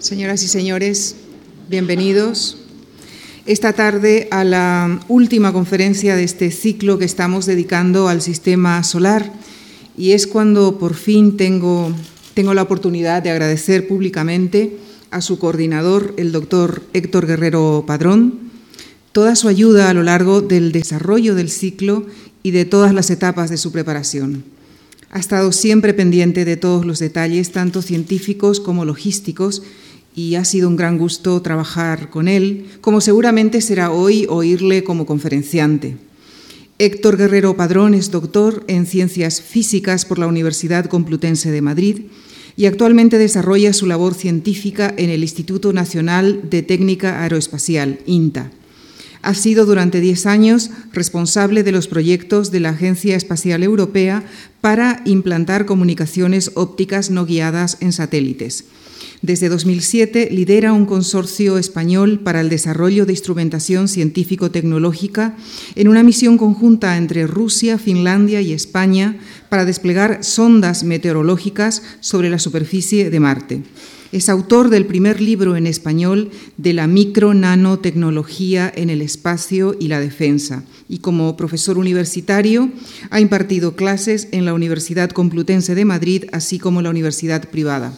Señoras y señores, bienvenidos esta tarde a la última conferencia de este ciclo que estamos dedicando al sistema solar y es cuando por fin tengo, tengo la oportunidad de agradecer públicamente a su coordinador, el doctor Héctor Guerrero Padrón, toda su ayuda a lo largo del desarrollo del ciclo y de todas las etapas de su preparación. Ha estado siempre pendiente de todos los detalles, tanto científicos como logísticos, y ha sido un gran gusto trabajar con él, como seguramente será hoy oírle como conferenciante. Héctor Guerrero Padrón es doctor en Ciencias Físicas por la Universidad Complutense de Madrid y actualmente desarrolla su labor científica en el Instituto Nacional de Técnica Aeroespacial, INTA. Ha sido durante diez años responsable de los proyectos de la Agencia Espacial Europea para implantar comunicaciones ópticas no guiadas en satélites. Desde 2007 lidera un consorcio español para el desarrollo de instrumentación científico-tecnológica en una misión conjunta entre Rusia, Finlandia y España para desplegar sondas meteorológicas sobre la superficie de Marte. Es autor del primer libro en español de la micro-nanotecnología en el espacio y la defensa y como profesor universitario ha impartido clases en la Universidad Complutense de Madrid así como la Universidad Privada.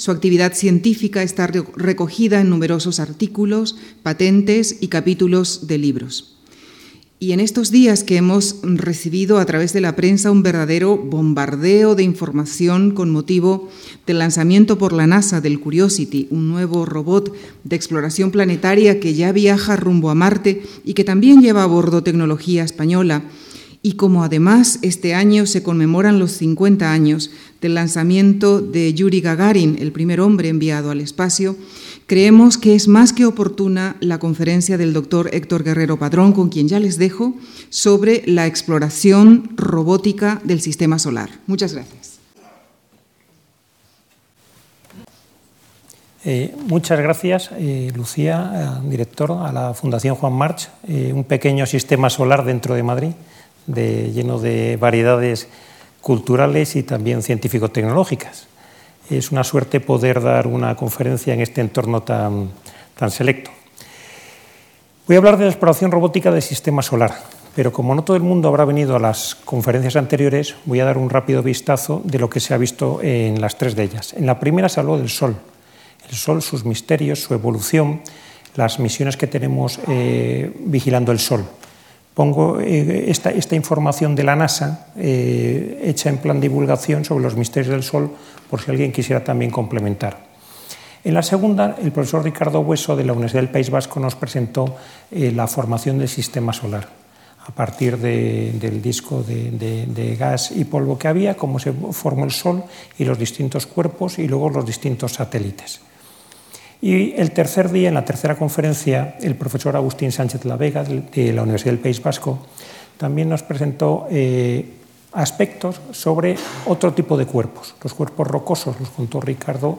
Su actividad científica está recogida en numerosos artículos, patentes y capítulos de libros. Y en estos días que hemos recibido a través de la prensa un verdadero bombardeo de información con motivo del lanzamiento por la NASA del Curiosity, un nuevo robot de exploración planetaria que ya viaja rumbo a Marte y que también lleva a bordo tecnología española, y como además este año se conmemoran los 50 años del lanzamiento de Yuri Gagarin, el primer hombre enviado al espacio, creemos que es más que oportuna la conferencia del doctor Héctor Guerrero Padrón, con quien ya les dejo, sobre la exploración robótica del sistema solar. Muchas gracias. Eh, muchas gracias, eh, Lucía, eh, director, a la Fundación Juan March, un pequeño sistema solar dentro de Madrid lleno de variedades culturales y también científico-tecnológicas. Es una suerte poder dar una conferencia en este entorno tan, tan selecto. Voy a hablar de la exploración robótica del sistema solar, pero como no todo el mundo habrá venido a las conferencias anteriores, voy a dar un rápido vistazo de lo que se ha visto en las tres de ellas. En la primera se habló del Sol, el Sol, sus misterios, su evolución, las misiones que tenemos eh, vigilando el Sol pongo eh, esta, información de la NASA eh, hecha en plan divulgación sobre los misterios del Sol, por si alguien quisiera también complementar. En la segunda, el profesor Ricardo Hueso de la Universidad del País Vasco nos presentó eh, la formación del sistema solar a partir del disco de, gas y polvo que había, cómo se formó el Sol y los distintos cuerpos y luego los distintos satélites. Y el tercer día, en la tercera conferencia, el profesor Agustín Sánchez La Vega, de la Universidad del País Vasco, también nos presentó eh, aspectos sobre otro tipo de cuerpos. Los cuerpos rocosos los contó Ricardo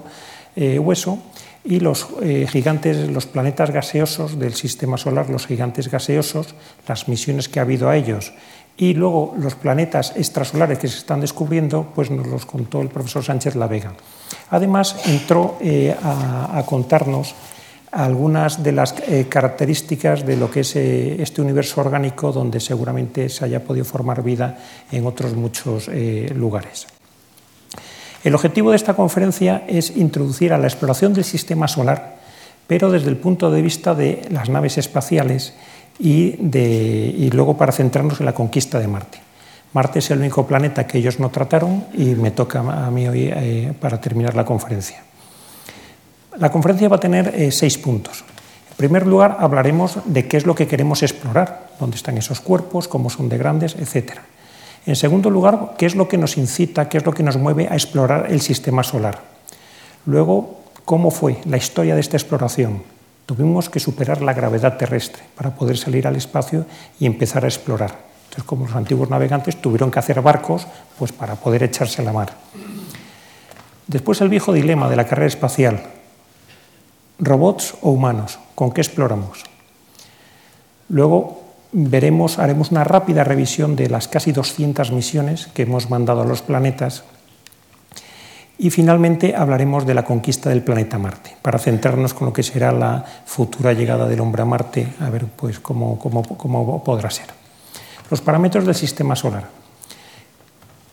eh, Hueso y los eh, gigantes, los planetas gaseosos del sistema solar, los gigantes gaseosos, las misiones que ha habido a ellos y luego los planetas extrasolares que se están descubriendo, pues nos los contó el profesor Sánchez La Vega. Además, entró eh, a, contarnos algunas de las eh, características de lo que es eh, este universo orgánico donde seguramente se haya podido formar vida en otros muchos lugares. El objetivo de esta conferencia es introducir a la exploración del sistema solar, pero desde el punto de vista de las naves espaciales y, luego para centrarnos en la conquista de Marte. Marte es el único planeta que ellos no trataron y me toca a mí hoy eh, para terminar la conferencia. La conferencia va a tener eh, seis puntos. En primer lugar, hablaremos de qué es lo que queremos explorar, dónde están esos cuerpos, cómo son de grandes, etc. En segundo lugar, qué es lo que nos incita, qué es lo que nos mueve a explorar el sistema solar. Luego, cómo fue la historia de esta exploración, Tuvimos que superar la gravedad terrestre para poder salir al espacio y empezar a explorar. Entonces, como los antiguos navegantes tuvieron que hacer barcos pues, para poder echarse a la mar. Después el viejo dilema de la carrera espacial. ¿Robots o humanos? ¿Con qué exploramos? Luego veremos, haremos una rápida revisión de las casi 200 misiones que hemos mandado a los planetas Y finalmente hablaremos de la conquista del planeta Marte, para centrarnos con lo que será la futura llegada del hombre a Marte, a ver pues, cómo, cómo, cómo podrá ser. Los parámetros del sistema solar.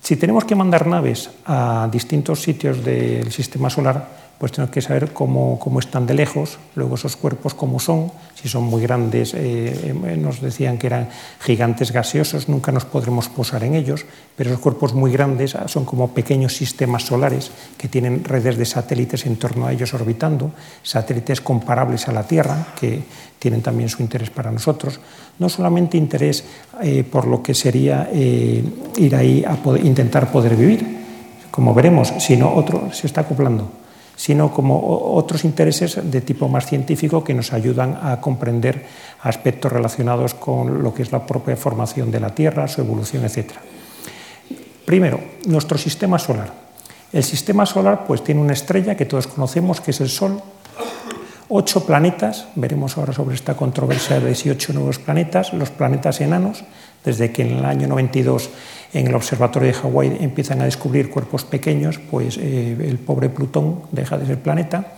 Si tenemos que mandar naves a distintos sitios del sistema solar, pues tenemos que saber cómo, cómo, están de lejos, luego esos cuerpos cómo son, si son muy grandes, eh, eh, nos decían que eran gigantes gaseosos, nunca nos podremos posar en ellos, pero esos cuerpos muy grandes son como pequeños sistemas solares que tienen redes de satélites en torno a ellos orbitando, satélites comparables a la Tierra, que tienen también su interés para nosotros, no solamente interés eh, por lo que sería ir ahí a poder, intentar poder vivir, como veremos, sino otro se está acoplando sino como otros intereses de tipo más científico que nos ayudan a comprender aspectos relacionados con lo que es la propia formación de la Tierra, su evolución, etc. Primero, nuestro sistema solar. El sistema solar pues, tiene una estrella que todos conocemos, que es el Sol, ocho planetas, veremos ahora sobre esta controversia de si ocho nuevos planetas, los planetas enanos, desde que en el año 92 en el observatorio de Hawái empiezan a descubrir cuerpos pequeños, pues eh, el pobre Plutón deja de ser planeta.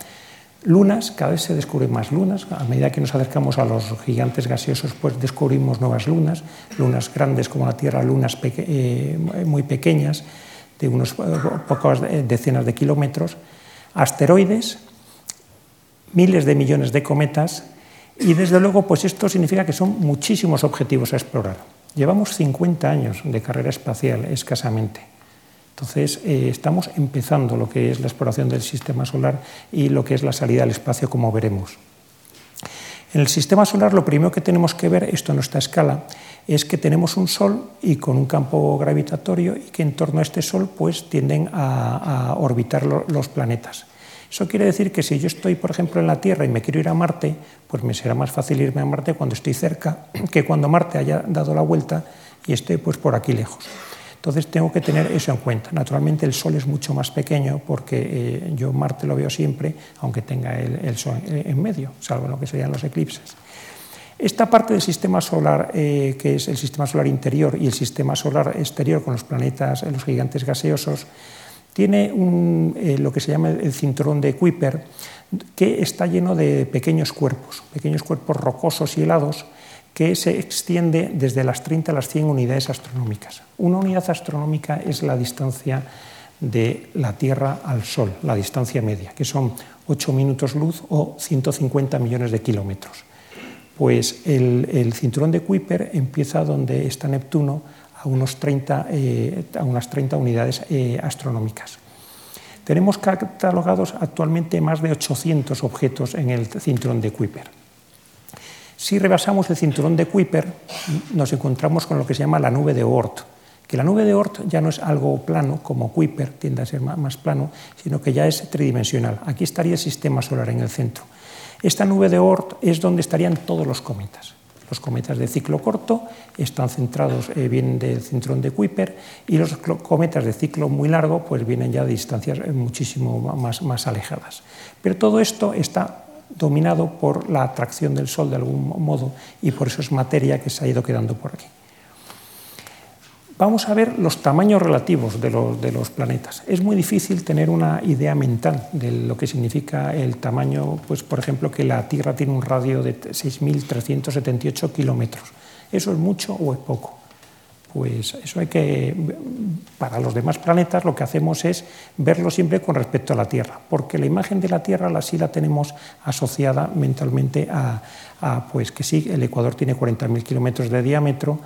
Lunas, cada vez se descubren más lunas. A medida que nos acercamos a los gigantes gaseosos, pues descubrimos nuevas lunas, lunas grandes como la Tierra, lunas eh, muy pequeñas, de unos eh, pocas decenas de kilómetros, asteroides, miles de millones de cometas, y desde luego, pues esto significa que son muchísimos objetivos a explorar. Llevamos 50 años de carrera espacial escasamente. Entonces, eh, estamos empezando lo que es la exploración del sistema solar y lo que es la salida al espacio, como veremos. En el sistema solar lo primero que tenemos que ver, esto en nuestra escala, es que tenemos un Sol y con un campo gravitatorio y que en torno a este Sol pues, tienden a, orbitar los planetas. Eso quiere decir que si yo estoy, por ejemplo, en la Tierra y me quiero ir a Marte, pues me será más fácil irme a Marte cuando estoy cerca que cuando Marte haya dado la vuelta y esté pues, por aquí lejos. Entonces tengo que tener eso en cuenta. Naturalmente el Sol es mucho más pequeño porque eh, yo Marte lo veo siempre, aunque tenga el, Sol en medio, salvo lo que serían los eclipses. Esta parte del sistema solar, eh, que es el sistema solar interior y el sistema solar exterior con los planetas, los gigantes gaseosos, tiene eh, lo que se llama el cinturón de Kuiper, que está lleno de pequeños cuerpos, pequeños cuerpos rocosos y helados, que se extiende desde las 30 a las 100 unidades astronómicas. Una unidad astronómica es la distancia de la Tierra al Sol, la distancia media, que son 8 minutos luz o 150 millones de kilómetros. Pues el, cinturón de Kuiper empieza donde está Neptuno, a, unos 30, eh, a unas 30 unidades eh, astronómicas. Tenemos catalogados actualmente más de 800 objetos en el cinturón de Kuiper. Si rebasamos el cinturón de Kuiper, nos encontramos con lo que se llama la nube de Oort, que la nube de Oort ya no es algo plano como Kuiper, tiende a ser más plano, sino que ya es tridimensional. Aquí estaría el sistema solar en el centro. Esta nube de Oort es donde estarían todos los cometas. Los cometas de ciclo corto están centrados, eh, vienen del cinturón de Kuiper y los cometas de ciclo muy largo pues vienen ya de distancias eh, muchísimo más, más alejadas. Pero todo esto está dominado por la atracción del Sol de algún modo y por eso es materia que se ha ido quedando por aquí. Vamos a ver los tamaños relativos de los, planetas. Es muy difícil tener una idea mental de lo que significa el tamaño, pues por ejemplo que la Tierra tiene un radio de 6.378 kilómetros. ¿Eso es mucho o es poco? Pues eso hay que, para los demás planetas lo que hacemos es verlo siempre con respecto a la Tierra, porque la imagen de la Tierra la sí la tenemos asociada mentalmente a, a pues que sí, el Ecuador tiene 40.000 kilómetros de diámetro,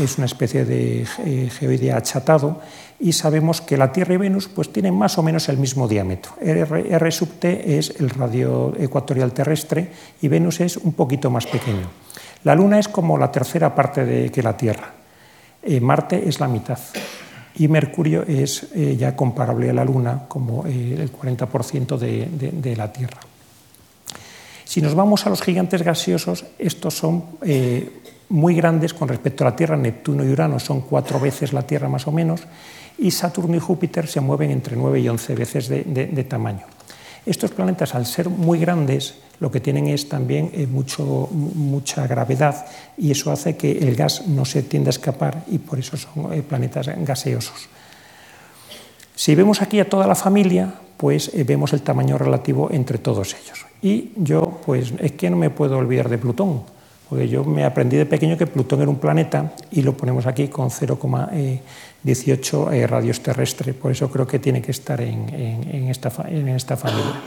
es una especie de eh, geoide achatado y sabemos que la Tierra y Venus pues, tienen más o menos el mismo diámetro. R, sub t es el radio ecuatorial terrestre y Venus es un poquito más pequeño. La Luna es como la tercera parte de que la Tierra. Eh, Marte es la mitad y Mercurio es eh, ya comparable a la Luna como el 40% de, de, la Tierra. Si nos vamos a los gigantes gaseosos, estos son muy grandes con respecto a la Tierra. Neptuno y Urano son cuatro veces la Tierra más o menos, y Saturno y Júpiter se mueven entre nueve y once veces de, tamaño. Estos planetas, al ser muy grandes, lo que tienen es también eh, mucho, mucha gravedad y eso hace que el gas no se tienda a escapar y por eso son eh, planetas gaseosos. Si vemos aquí a toda la familia, pues eh, vemos el tamaño relativo entre todos ellos. Y yo, pues es que no me puedo olvidar de Plutón, porque yo me aprendí de pequeño que Plutón era un planeta y lo ponemos aquí con 0,18 eh, radios terrestres, por eso creo que tiene que estar en, esta, en esta familia.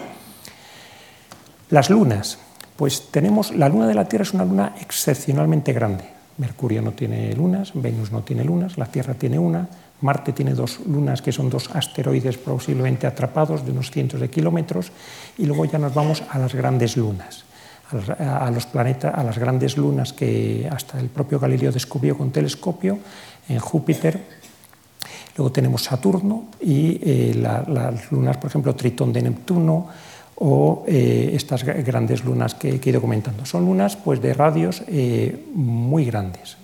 Las lunas, pues tenemos, la luna de la Tierra es una luna excepcionalmente grande. Mercurio no tiene lunas, Venus no tiene lunas, la Tierra tiene una, Marte tiene dos lunas que son dos asteroides posiblemente atrapados de unos cientos de kilómetros y luego ya nos vamos a las grandes lunas, a los planetas, a las grandes lunas que hasta el propio Galileo descubrió con telescopio en Júpiter. Luego tenemos Saturno y eh, las lunas, por ejemplo, Tritón de Neptuno o eh, estas grandes lunas que, he ido comentando. Son lunas pues, de radios eh, muy grandes.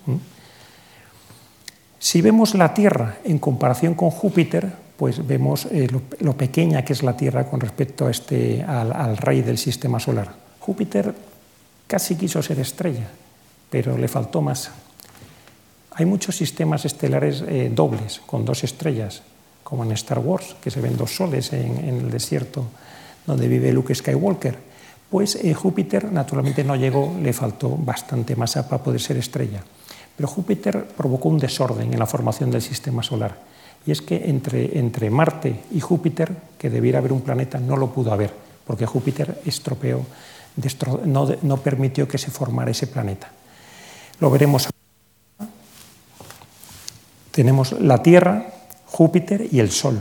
Si vemos la Tierra en comparación con Júpiter, pues vemos lo, pequeña que es la Tierra con respecto a este, al, rey del sistema solar. Júpiter casi quiso ser estrella, pero le faltó masa. Hay muchos sistemas estelares eh, dobles, con dos estrellas, como en Star Wars, que se ven dos soles en, el desierto donde vive Luke Skywalker. Pues eh, Júpiter naturalmente no llegó, le faltó bastante masa para poder ser estrella. Pero Júpiter provocó un desorden en la formación del sistema solar. Y es que entre, entre Marte y Júpiter, que debiera haber un planeta, no lo pudo haber, porque Júpiter estropeó, no, permitió que se formara ese planeta. Lo veremos. Tenemos la Tierra, Júpiter y el Sol.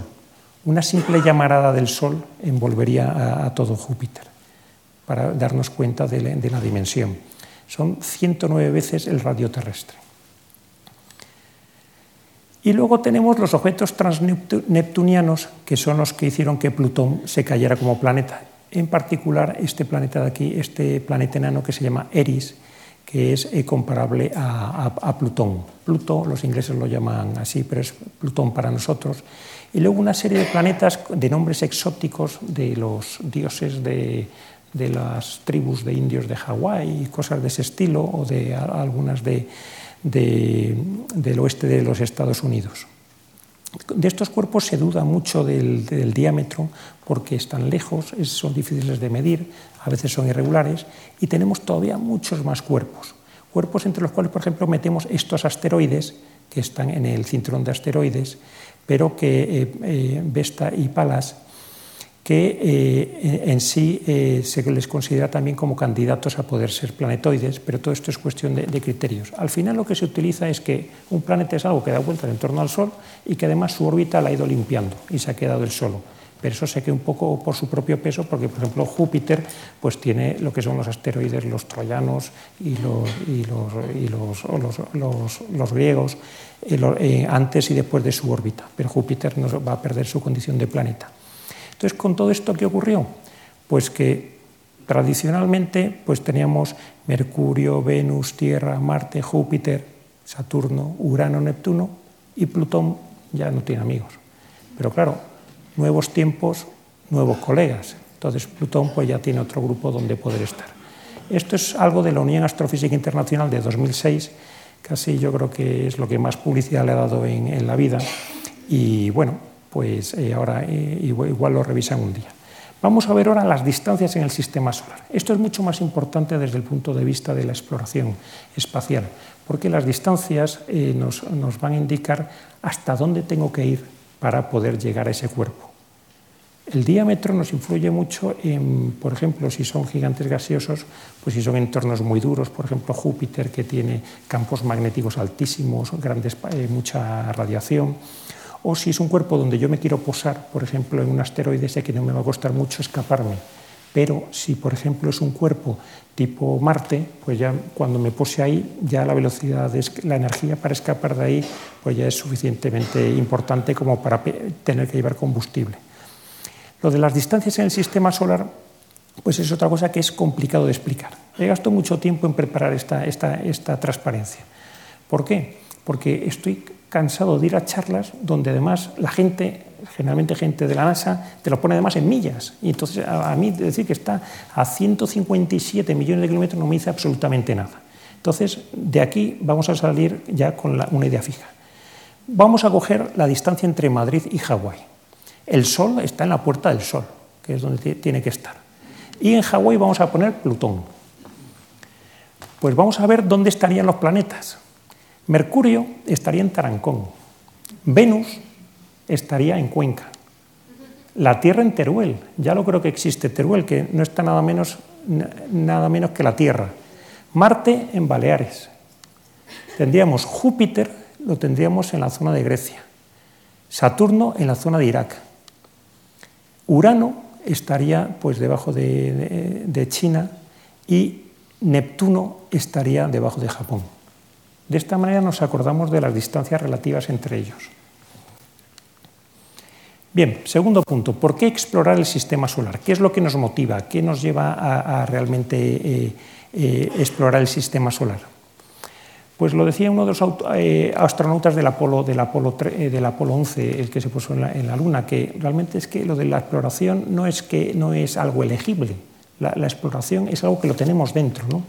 Una simple llamarada del Sol envolvería a, todo Júpiter, para darnos cuenta de la dimensión. Son 109 veces el radio terrestre. Y luego tenemos los objetos transneptunianos, que son los que hicieron que Plutón se cayera como planeta. En particular, este planeta de aquí, este planeta enano que se llama Eris, que es eh, comparable a, Plutón. Pluto, los ingleses lo llaman así, pero es Plutón para nosotros. Y luego una serie de planetas de nombres exóticos de los dioses de, las tribus de indios de Hawái, cosas de ese estilo, o de algunas de, del oeste de los Estados Unidos. De estos cuerpos se duda mucho del, diámetro porque están lejos, son difíciles de medir, a veces son irregulares y tenemos todavía muchos más cuerpos. Cuerpos entre los cuales, por ejemplo, metemos estos asteroides que están en el cinturón de asteroides, pero que eh, eh, Vesta y Palas que eh, en sí eh, se les considera también como candidatos a poder ser planetoides, pero todo esto es cuestión de, criterios. Al final lo que se utiliza es que un planeta es algo que da vuelta en torno al Sol y que además su órbita la ha ido limpiando y se ha quedado el solo. Pero eso se queda un poco por su propio peso, porque por ejemplo Júpiter pues tiene lo que son los asteroides, los troyanos y los, griegos antes y después de su órbita, pero Júpiter no va a perder su condición de planeta. Entonces, con todo esto, ¿qué ocurrió? Pues que tradicionalmente pues teníamos Mercurio, Venus, Tierra, Marte, Júpiter, Saturno, Urano, Neptuno y Plutón ya no tiene amigos. Pero claro, nuevos tiempos, nuevos colegas. Entonces Plutón pues ya tiene otro grupo donde poder estar. Esto es algo de la Unión Astrofísica Internacional de 2006, casi yo creo que es lo que más publicidad le ha dado en, en la vida. Y bueno, pues eh, ahora eh, igual, lo revisan un día. Vamos a ver ahora las distancias en el sistema solar. Esto es mucho más importante desde el punto de vista de la exploración espacial, porque las distancias eh, nos, van a indicar hasta dónde tengo que ir para poder llegar a ese cuerpo. El diámetro nos influye mucho por ejemplo, si son gigantes gaseosos, pues si son entornos muy duros, por ejemplo Júpiter, que tiene campos magnéticos altísimos, grandes, mucha radiación, o si es un cuerpo donde yo me quiero posar, por ejemplo, en un asteroide, sé que no me va a costar mucho escaparme. Pero si, por ejemplo, es un cuerpo tipo Marte, pues ya cuando me pose ahí, ya la velocidad, la energía para escapar de ahí, pues ya es suficientemente importante como para tener que llevar combustible. Lo de las distancias en el sistema solar, pues es otra cosa que es complicado de explicar. He gastado mucho tiempo en preparar esta, esta, esta transparencia. ¿Por qué? Porque estoy cansado de ir a charlas donde además la gente, generalmente gente de la NASA, te lo pone además en millas. Y entonces a, mí decir que está a 157 millones de kilómetros no me dice absolutamente nada. Entonces, de aquí vamos a salir ya con una idea fija. Vamos a coger la distancia entre Madrid y Hawái. El Sol está en la puerta del Sol, que es donde tiene que estar. Y en Hawái vamos a poner Plutón. Pues vamos a ver dónde estarían los planetas. Mercurio estaría en Tarancón. Venus estaría en Cuenca. La Tierra en Teruel. Ya lo creo que existe Teruel, que no está nada menos, nada menos que la Tierra. Marte en Baleares. Tendríamos Júpiter, lo tendríamos en la zona de Grecia. Saturno en la zona de Irak. Urano estaría pues debajo de, de China y Neptuno estaría debajo de Japón. De esta manera nos acordamos de las distancias relativas entre ellos. Bien, segundo punto, ¿por qué explorar el sistema solar? ¿Qué es lo que nos motiva? ¿Qué nos lleva a, realmente eh, eh, explorar el sistema solar? Pues lo decía uno de los eh, astronautas del Apolo, del, Apolo, del Apolo 11, el que se puso en la, la, Luna, que realmente es que lo de la exploración no es, que, no es algo elegible, la, exploración es algo que lo tenemos dentro. ¿no?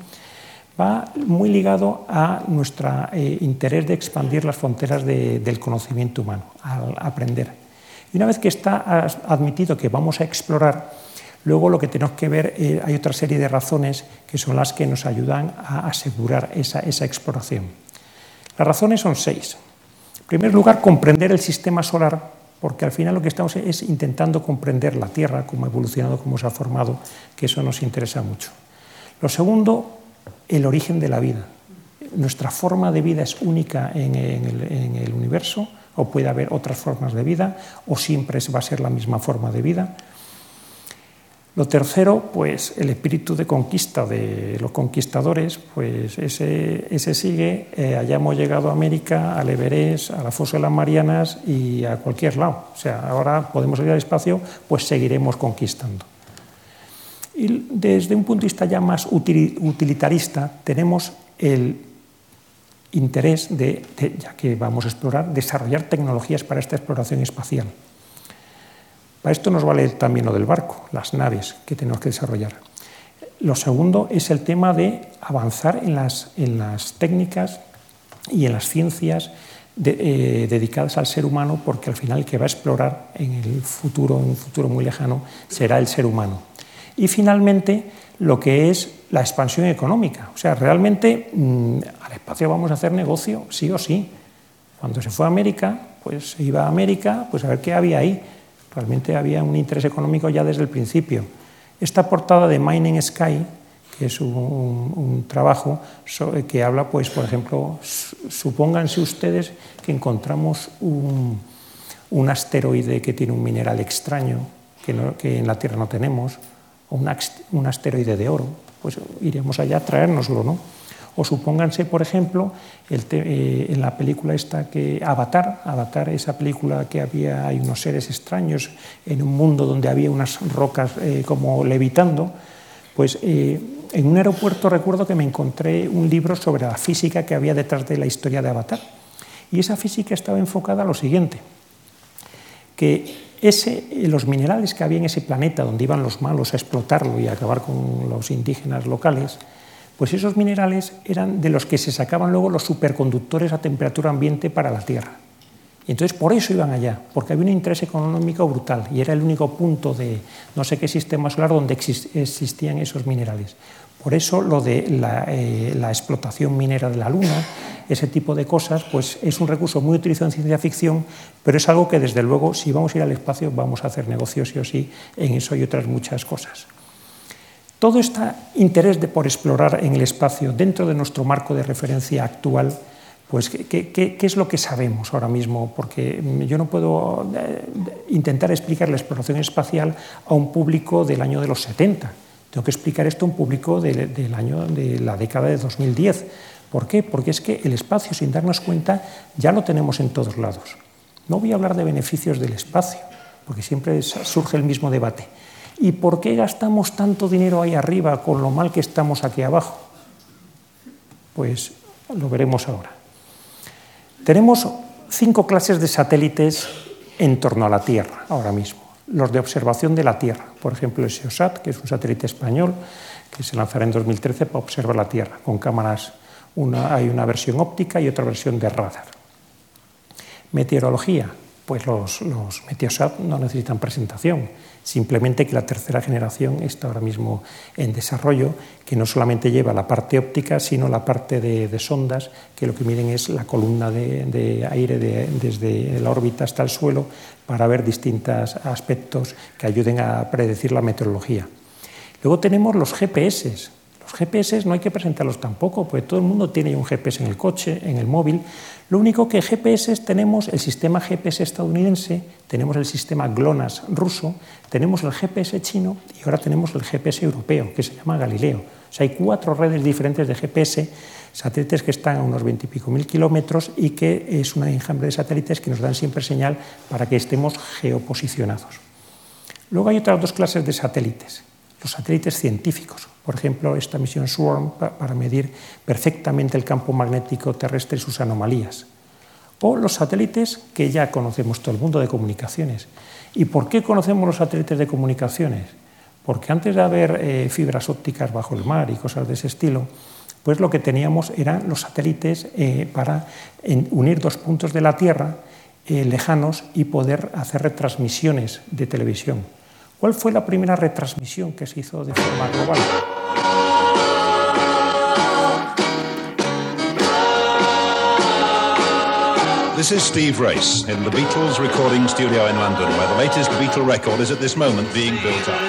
Va muy ligado a nuestro eh, interés de expandir las fronteras del conocimiento humano, al aprender. Y una vez que está admitido que vamos a explorar, luego lo que tenemos que ver, eh, hay otra serie de razones que son las que nos ayudan a asegurar esa, exploración. Las razones son seis. En primer lugar, comprender el sistema solar porque al final lo que estamos es intentando comprender la Tierra, cómo ha evolucionado, cómo se ha formado, que eso nos interesa mucho. Lo segundo, el origen de la vida. Nuestra forma de vida es única en el, universo, o puede haber otras formas de vida, o siempre va a ser la misma forma de vida. Lo tercero, pues el espíritu de conquista de los conquistadores, pues ese, sigue, eh, hayamos llegado a América, al Everest, a la fosa de las Marianas y a cualquier lado. O sea, ahora podemos ir al espacio, pues seguiremos conquistando. Desde un punto de vista ya más utilitarista, tenemos el interés de, ya que vamos a explorar, desarrollar tecnologías para esta exploración espacial. Para esto nos vale también lo del barco, las naves que tenemos que desarrollar. Lo segundo es el tema de avanzar en las, en las técnicas y en las ciencias eh, dedicadas al ser humano, porque al final el que va a explorar en el futuro, en un futuro muy lejano, será el ser humano. Y finalmente, lo que es la expansión económica. O sea, realmente mm, al espacio vamos a hacer negocio, sí o sí. Cuando se fue a América, pues se iba a América, pues a ver qué había ahí Realmente había un interés económico ya desde el principio. Esta portada de Mining Sky, que es un, trabajo que habla, pues, por ejemplo, supónganse ustedes que encontramos un, asteroide que tiene un mineral extraño que, que, en la Tierra no tenemos, un asteroide de oro, pues iremos allá a traérnoslo, ¿no? O supónganse, por ejemplo, eh, en la película esta que Avatar, Avatar, esa película que había hay unos seres extraños en un mundo donde había unas rocas eh, como levitando, pues eh, en un aeropuerto recuerdo que me encontré un libro sobre la física que había detrás de la historia de Avatar. Y esa física estaba enfocada a lo siguiente, que ese, los minerales que había en ese planeta donde iban los malos a explotarlo y a acabar con los indígenas locales, pues esos minerales eran de los que se sacaban luego los superconductores a temperatura ambiente para la Tierra. Y entonces por eso iban allá, porque había un interés económico brutal y era el único punto de no sé qué sistema solar donde existían esos minerales. Por eso lo de la, eh, la, explotación minera de la Luna, ese tipo de cosas, pues es un recurso muy utilizado en ciencia ficción, pero es algo que desde luego si vamos a ir al espacio vamos a hacer negocios sí o sí en eso y otras muchas cosas. Todo este interés de, por explorar en el espacio dentro de nuestro marco de referencia actual, pues ¿qué, es lo que sabemos ahora mismo? Porque yo no puedo eh, intentar explicar la exploración espacial a un público del año de los 70. Tengo que explicar esto a un público del año de la década de 2010. ¿Por qué? Porque es que el espacio, sin darnos cuenta, ya lo tenemos en todos lados. No voy a hablar de beneficios del espacio, porque siempre surge el mismo debate. ¿Y por qué gastamos tanto dinero ahí arriba con lo mal que estamos aquí abajo? Pues lo veremos ahora. Tenemos cinco clases de satélites en torno a la Tierra ahora mismo. Los de observación de la Tierra, por ejemplo el SEOSAT, que es un satélite español que se lanzará en 2013 para observar la Tierra con cámaras. hay una versión óptica y otra versión de radar. Meteorología, pues los, los Meteosat no necesitan presentación, simplemente que la tercera generación está ahora mismo en desarrollo, que no solamente lleva la parte óptica, sino la parte de, sondas, que lo que miden es la columna de, aire desde la órbita hasta el suelo, para ver distintos aspectos que ayuden a predecir la meteorología. Luego tenemos los GPS, los GPS no hay que presentarlos tampoco, porque todo el mundo tiene un GPS en el coche, en el móvil. Lo único que GPS tenemos el sistema GPS estadounidense, tenemos el sistema GLONASS ruso, tenemos el GPS chino y ahora tenemos el GPS europeo, que se llama Galileo. O sea, hay cuatro redes diferentes de GPS, satélites que están a unos veintipico mil kilómetros y que es una enjambre de satélites que nos dan siempre señal para que estemos geoposicionados. Luego hay otras dos clases de satélites, los satélites científicos, por ejemplo, esta misión SWARM para medir perfectamente el campo magnético terrestre y sus anomalías. O los satélites que ya conocemos todo el mundo de comunicaciones. ¿Y por qué conocemos los satélites de comunicaciones? Porque antes de haber eh, fibras ópticas bajo el mar y cosas de ese estilo, pues lo que teníamos eran los satélites eh, para unir dos puntos de la Tierra eh, lejanos y poder hacer retransmisiones de televisión. ¿Cuál fue la primera retransmisión que se hizo de forma global? This is Steve Race in the Beatles recording studio in London, where the latest Beatle record is at this moment being built up.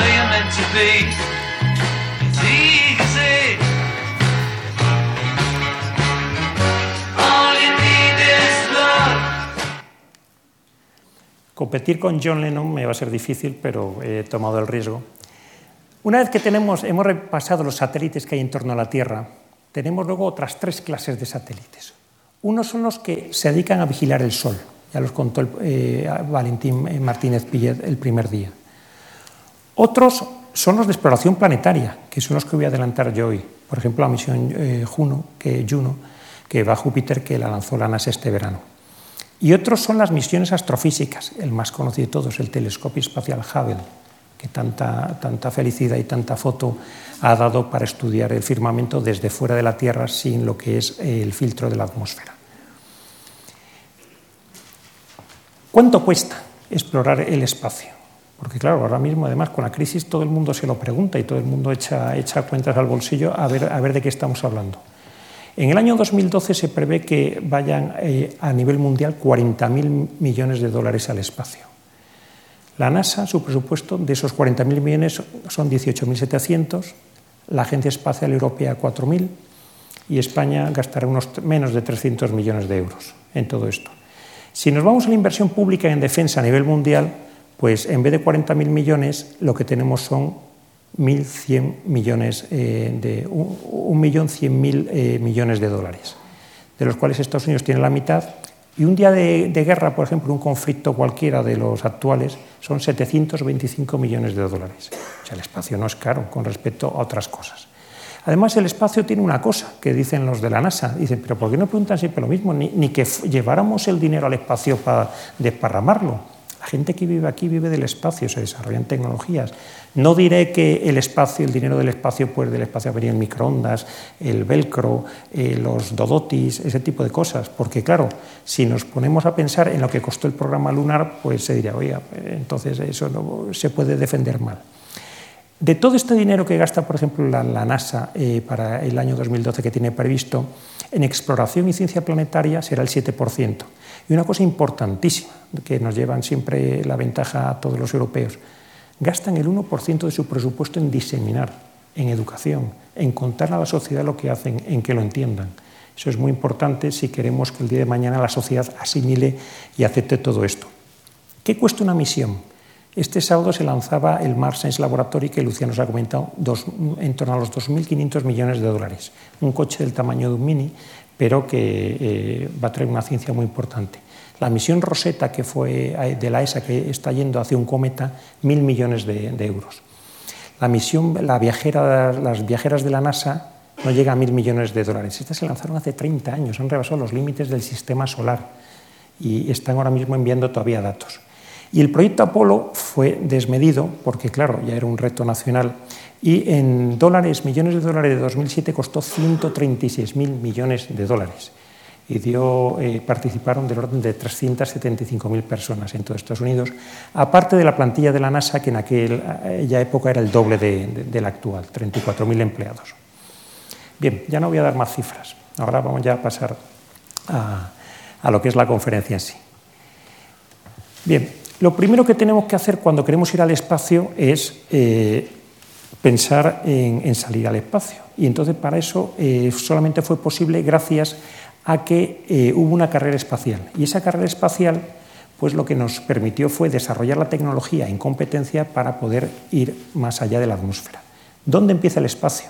Where. Competir con John Lennon me va a ser difícil, pero he tomado el riesgo. Una vez que tenemos, hemos repasado los satélites que hay en torno a la Tierra, tenemos luego otras tres clases de satélites. Unos son los que se dedican a vigilar el Sol, ya los contó eh, Valentín Martínez Pillet el primer día. Otros son los de exploración planetaria, que son los que voy a adelantar yo hoy. Por ejemplo, la misión eh, Juno, que, Juno, que va a Júpiter, que la lanzó la NASA este verano. Y otros son las misiones astrofísicas, el más conocido de todos, el telescopio espacial Hubble, que tanta, tanta felicidad y tanta foto ha dado para estudiar el firmamento desde fuera de la Tierra sin lo que es el filtro de la atmósfera. ¿Cuánto cuesta explorar el espacio? Porque claro, ahora mismo además con la crisis todo el mundo se lo pregunta y todo el mundo echa, cuentas al bolsillo a ver, a ver de qué estamos hablando. En el año 2012 se prevé que vayan eh, a nivel mundial 40.000 millones de dólares al espacio. La NASA, su presupuesto de esos 40.000 millones son 18.700, la Agencia Espacial Europea 4.000 y España gastará unos menos de 300 millones de euros en todo esto. Si nos vamos a la inversión pública en defensa a nivel mundial, pues en vez de 40.000 millones, lo que tenemos son 1.100 millones eh, de 1.100.000 eh, millones de dólares, de los cuales Estados Unidos tiene la mitad. Y un día de, guerra, por ejemplo, un conflicto cualquiera de los actuales, son 725 millones de dólares. O sea, el espacio no es caro con respecto a otras cosas. Además, el espacio tiene una cosa que dicen los de la NASA. Dicen, pero ¿por qué no preguntan siempre lo mismo? Ni, ni que lleváramos el dinero al espacio para desparramarlo. La gente que vive aquí vive del espacio, se desarrollan tecnologías. No diré que el espacio, el dinero del espacio, pues del espacio venir el microondas, el velcro, eh, los dodotis, ese tipo de cosas, porque claro, si nos ponemos a pensar en lo que costó el programa lunar, pues se diría, oiga, entonces eso no, se puede defender mal. De todo este dinero que gasta, por ejemplo, la, NASA eh, para el año 2012 que tiene previsto, en exploración y ciencia planetaria será el 7%. Y una cosa importantísima, que nos llevan siempre la ventaja a todos los europeos, gastan el 1% de su presupuesto en diseminar, en educación, en contar a la sociedad lo que hacen, en que lo entiendan. Eso es muy importante si queremos que el día de mañana la sociedad asimile y acepte todo esto. ¿Qué cuesta una misión? Este sábado se lanzaba el Mars Science Laboratory, que Luciano nos ha comentado, en torno a los 2.500 millones de dólares. Un coche del tamaño de un mini, pero que eh, va a traer una ciencia muy importante. La misión Rosetta, que fue eh, de la ESA, que está yendo hacia un cometa, mil millones de, euros. La misión, la viajera, las viajeras de la NASA no llega a mil millones de dólares. Estas se lanzaron hace 30 años, han rebasado los límites del sistema solar y están ahora mismo enviando todavía datos. Y el proyecto Apolo fue desmedido porque, claro, ya era un reto nacional y en dólares, millones de dólares de 2007 costó 136.000 millones de dólares y eh, participaron del orden de 375.000 personas en todos Estados Unidos, aparte de la plantilla de la NASA, que en aquella época era el doble de, la actual, 34.000 empleados. Bien, ya no voy a dar más cifras, ahora vamos ya a pasar a, lo que es la conferencia en sí. Bien, lo primero que tenemos que hacer cuando queremos ir al espacio es eh, pensar en, salir al espacio. Y entonces para eso eh, solamente fue posible gracias a que eh, hubo una carrera espacial. Y esa carrera espacial, pues lo que nos permitió fue desarrollar la tecnología en competencia para poder ir más allá de la atmósfera. ¿Dónde empieza el espacio?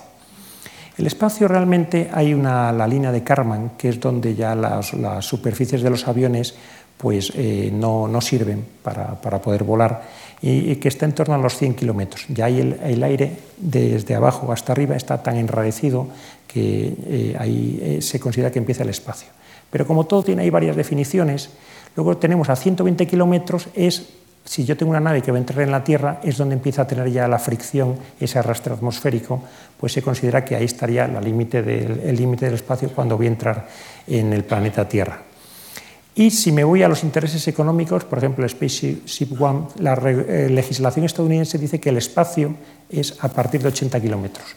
El espacio realmente hay una, la línea de Karman, que es donde ya las, superficies de los aviones pues, eh, no, no, sirven para, para poder volar y, que está en torno a los 100 kilómetros. Ya ahí el, el, aire desde abajo hasta arriba está tan enrarecido que eh, ahí eh, se considera que empieza el espacio. Pero como todo tiene ahí varias definiciones, luego tenemos a 120 kilómetros, es, si yo tengo una nave que va a entrar en la Tierra, es donde empieza a tener ya la fricción, ese arrastre atmosférico, pues se considera que ahí estaría el límite del espacio cuando voy a entrar en el planeta Tierra. Y si me voy a los intereses económicos, por ejemplo, el Spaceship One, la eh, legislación estadounidense dice que el espacio es a partir de 80 kilómetros.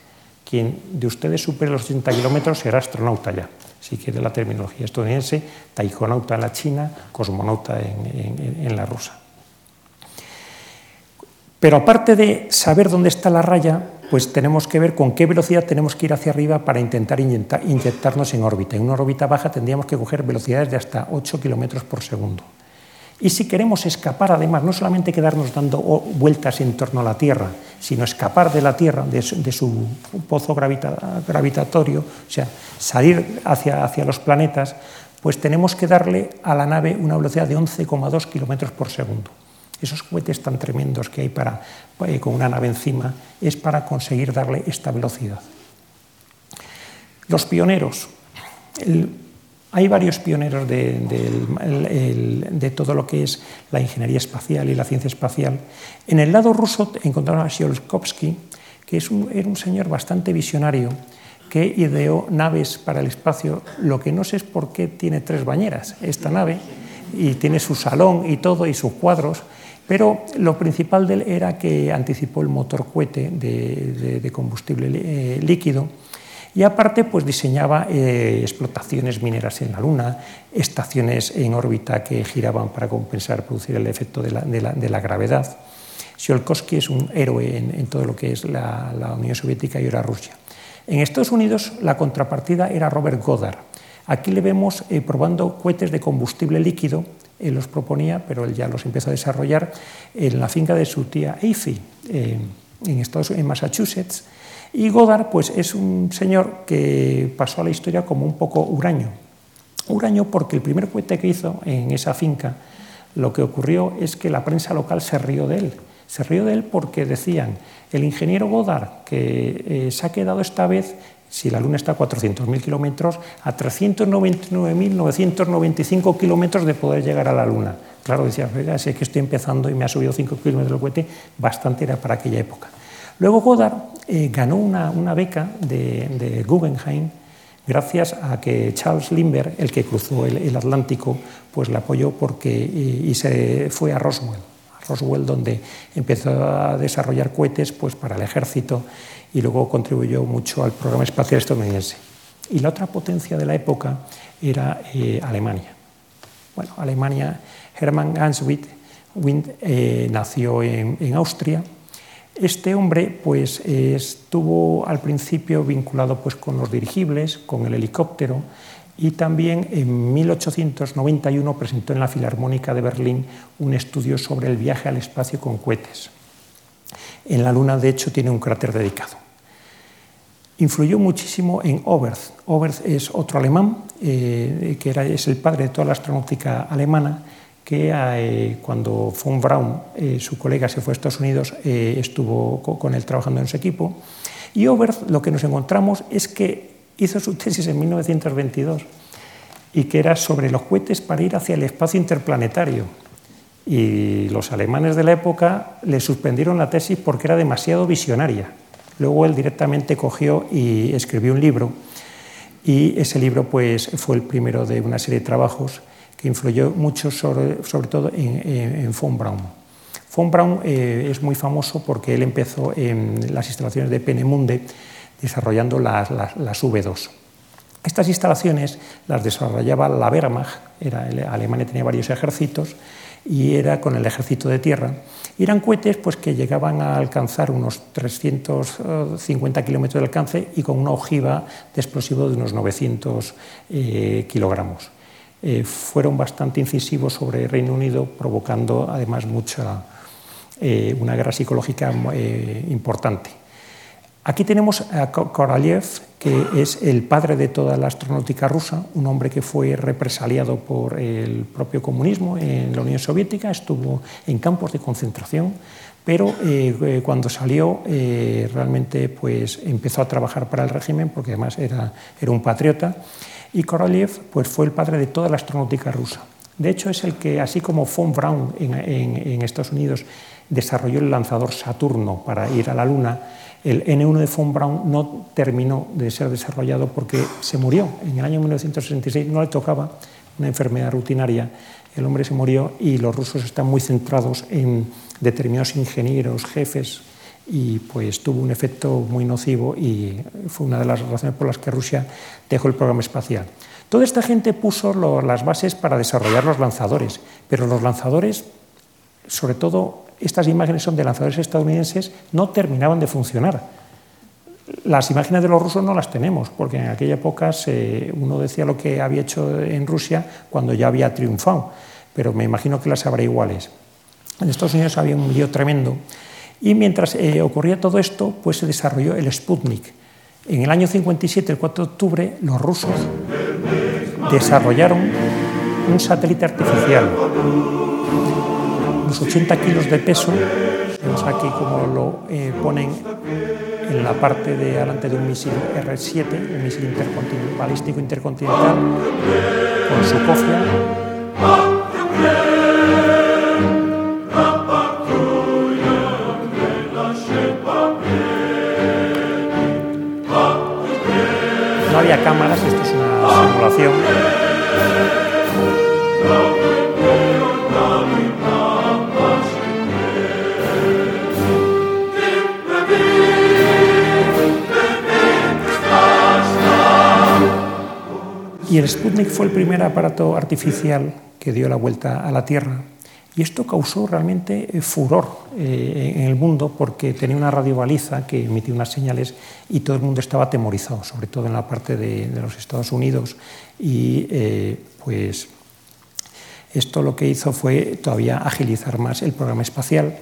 Quien de ustedes supere los 80 kilómetros será astronauta ya, si quiere la terminología estadounidense, taikonauta en la China, cosmonauta en la rusa. Pero aparte de saber dónde está la raya, pues tenemos que ver con qué velocidad tenemos que ir hacia arriba para intentar inyectarnos en órbita. En una órbita baja tendríamos que coger velocidades de hasta 8 kilómetros por segundo. Y si queremos escapar, además, no solamente quedarnos dando vueltas en torno a la Tierra, sino escapar de la Tierra, de su, pozo gravitatorio, o sea, salir hacia, hacia los planetas, pues tenemos que darle a la nave una velocidad de 11,2 kilómetros por segundo esos cohetes tan tremendos que hay para, eh, con una nave encima, es para conseguir darle esta velocidad. Los pioneros. hay varios pioneros de, todo lo que es la ingeniería espacial y la ciencia espacial. En el lado ruso encontraron a Tsiolkovsky, que es era un señor bastante visionario, que ideó naves para el espacio. Lo que no sé es por qué tiene tres bañeras esta nave, y tiene su salón y todo, y sus cuadros, pero lo principal era que anticipó el motor cohete de, combustible eh, líquido y aparte pues diseñaba eh, explotaciones mineras en la Luna, estaciones en órbita que giraban para compensar, producir el efecto de la, gravedad. Tsiolkovsky es un héroe en, todo lo que es la, Unión Soviética y ahora Rusia. En Estados Unidos la contrapartida era Robert Goddard. Aquí le vemos eh, probando cohetes de combustible líquido él los proponía, pero él ya los empezó a desarrollar en la finca de su tía Eiffel, eh, en, Estados, en Massachusetts. Y Goddard pues, es un señor que pasó a la historia como un poco huraño. Huraño porque el primer cohete que hizo en esa finca, lo que ocurrió es que la prensa local se rió de él. Se rió de él porque decían, el ingeniero Goddard, que eh, se ha quedado esta vez si la Luna está a 400.000 kilómetros, a 399.995 kilómetros de poder llegar a la Luna. Claro, decía, sé que estoy empezando y me ha subido 5 kilómetros el cohete, bastante era para aquella época. Luego Goddard eh, ganó una, beca de, Guggenheim gracias a que Charles Lindbergh, el que cruzó el, Atlántico, pues le apoyó porque, y, y se fue a Roswell, Roswell donde empezó a desarrollar cohetes pues, para el ejército y luego contribuyó mucho al programa espacial estadounidense. Y la otra potencia de la época era eh, Alemania. Bueno, Alemania, Hermann Ganswind eh, nació en, Austria. Este hombre pues, estuvo al principio vinculado pues, con los dirigibles, con el helicóptero, y también en 1891 presentó en la Filarmónica de Berlín un estudio sobre el viaje al espacio con cohetes. En la Luna, de hecho, tiene un cráter dedicado influyó muchísimo en Oberth. Oberth es otro alemán, eh, que era, es el padre de toda la astronáutica alemana, que eh, cuando von Braun, eh, su colega, se fue a Estados Unidos, estuvo con él trabajando en su equipo. Y Oberth lo que nos encontramos es que hizo su tesis en 1922 y que era sobre los cohetes para ir hacia el espacio interplanetario. Y los alemanes de la época le suspendieron la tesis porque era demasiado visionaria Luego él directamente cogió y escribió un libro y ese libro pues, fue el primero de una serie de trabajos que influyó mucho sobre, todo en, von Braun. Von Braun eh, es muy famoso porque él empezó en las instalaciones de Penemunde desarrollando las, las, V2. Estas instalaciones las desarrollaba la Wehrmacht, era, Alemania tenía varios ejércitos y era con el ejército de tierra. Eran cohetes pues, que llegaban a alcanzar unos 350 kilómetros de alcance y con una ojiva de explosivo de unos 900 eh, kilogramos. Eh, fueron bastante incisivos sobre el Reino Unido, provocando además mucha, eh, una guerra psicológica importante. Aquí tenemos a Korolev, que es el padre de toda la astronáutica rusa, un hombre que fue represaliado por el propio comunismo en la Unión Soviética, estuvo en campos de concentración, pero eh, eh, cuando salió eh, realmente pues, empezó a trabajar para el régimen porque además era, era un patriota y Korolev pues, fue el padre de toda la astronáutica rusa. De hecho es el que, así como von Braun en, en Estados Unidos desarrolló el lanzador Saturno para ir a la Luna, el N1 de von Braun no terminó de ser desarrollado porque se murió. En el año 1966 no le tocaba una enfermedad rutinaria. El hombre se murió y los rusos están muy centrados en determinados ingenieros, jefes, y pues tuvo un efecto muy nocivo y fue una de las razones por las que Rusia dejó el programa espacial. Toda esta gente puso las bases para desarrollar los lanzadores, pero los lanzadores, sobre todo estas imágenes son de lanzadores estadounidenses, no terminaban de funcionar. Las imágenes de los rusos no las tenemos, porque en aquella época uno decía lo que había hecho en Rusia cuando ya había triunfado, pero me imagino que las habrá iguales. En Estados Unidos había un lío tremendo y mientras eh, ocurría todo esto, pues se desarrolló el Sputnik. En el año 57, el 4 de octubre, los rusos desarrollaron un satélite artificial 80 kilos de peso. Vemos aquí como lo eh, ponen en la parte de adelante de un misil R-7, un misil balístico intercontinental, con su cofia. No había cámaras, esto es una simulación. Y el Sputnik fue el primer aparato artificial que dio la vuelta a la Tierra. Y esto causó realmente eh, furor eh, en el mundo porque tenía una radiobaliza que emitía unas señales y todo el mundo estaba atemorizado, sobre todo en la parte de, los Estados Unidos. Y eh, pues esto lo que hizo fue todavía agilizar más el programa espacial.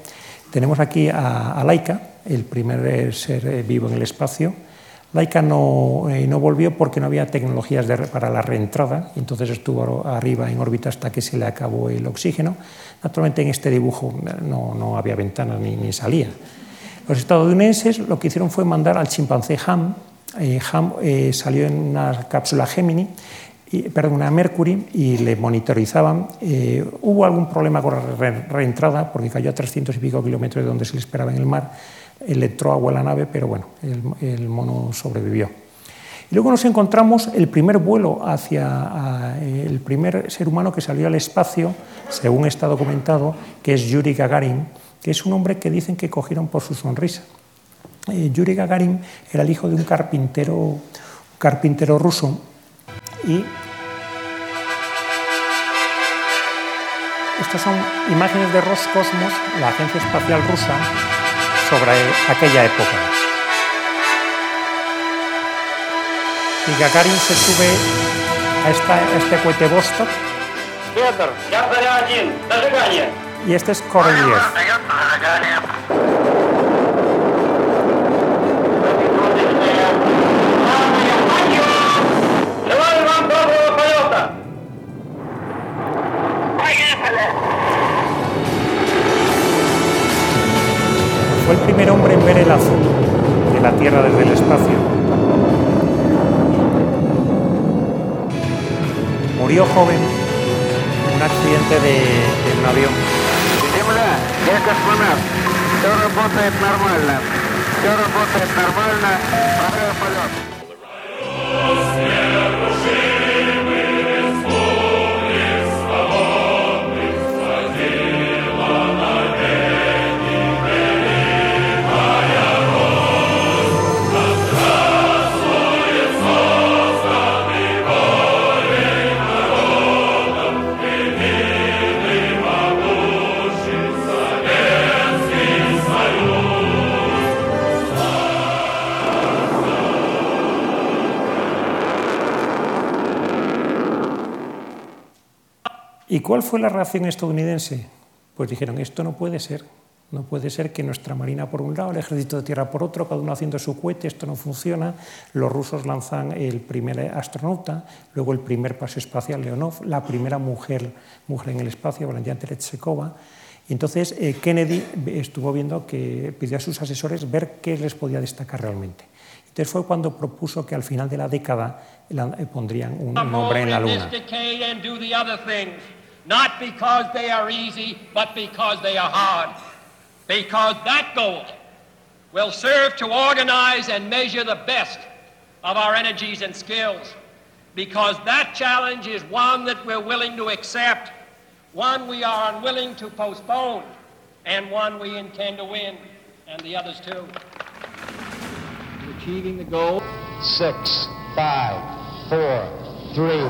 Tenemos aquí a, a Laika, el primer ser vivo en el espacio, Laika no, eh, no, volvió porque no había tecnologías para la reentrada, entonces estuvo arriba en órbita hasta que se le acabó el oxígeno. Naturalmente en este dibujo no, no había ventanas ni, salía. Los estadounidenses lo que hicieron fue mandar al chimpancé Ham. Eh, Ham eh, salió en una cápsula Gemini, y, perdón, una Mercury, y le monitorizaban. hubo algún problema con la reentrada porque cayó a 300 y pico kilómetros de donde se le esperaba en el mar entró agua a la nave, pero bueno, el, mono sobrevivió. Y luego nos encontramos el primer vuelo hacia el primer ser humano que salió al espacio, según está documentado, que es Yuri Gagarin, que es un hombre que dicen que cogieron por su sonrisa. Eh, Yuri Gagarin era el hijo de un carpintero, un carpintero ruso y estas son imágenes de Roscosmos, la agencia espacial rusa, sobre aquella época. Y Gagarin se sube a, esta, a este cohete Vostok. Y este es Korolev. Fue el primer hombre en ver el azul de la Tierra desde el espacio. Murió joven en un accidente de, de un avión. Земля, я космонавт. Все работает нормально. Все работает нормально. Правый полет. ¿Y cuál fue la reacción estadounidense? Pues dijeron, esto no puede ser. No puede ser que nuestra marina por un lado, el ejército de tierra por otro, cada uno haciendo su cohete, esto no funciona. Los rusos lanzan el primer astronauta, luego el primer paso espacial Leonov, la primera mujer, mujer en el espacio, Valentina Tereshkova. Y entonces eh, Kennedy estuvo viendo que pidió a sus asesores ver qué les podía destacar realmente. Entonces fue cuando propuso que al final de la década eh, pondrían un nombre en la Luna. Not because they are easy, but because they are hard. Because that goal will serve to organize and measure the best of our energies and skills. Because that challenge is one that we're willing to accept, one we are unwilling to postpone, and one we intend to win, and the others too. Achieving the goal. Six, five, four, three,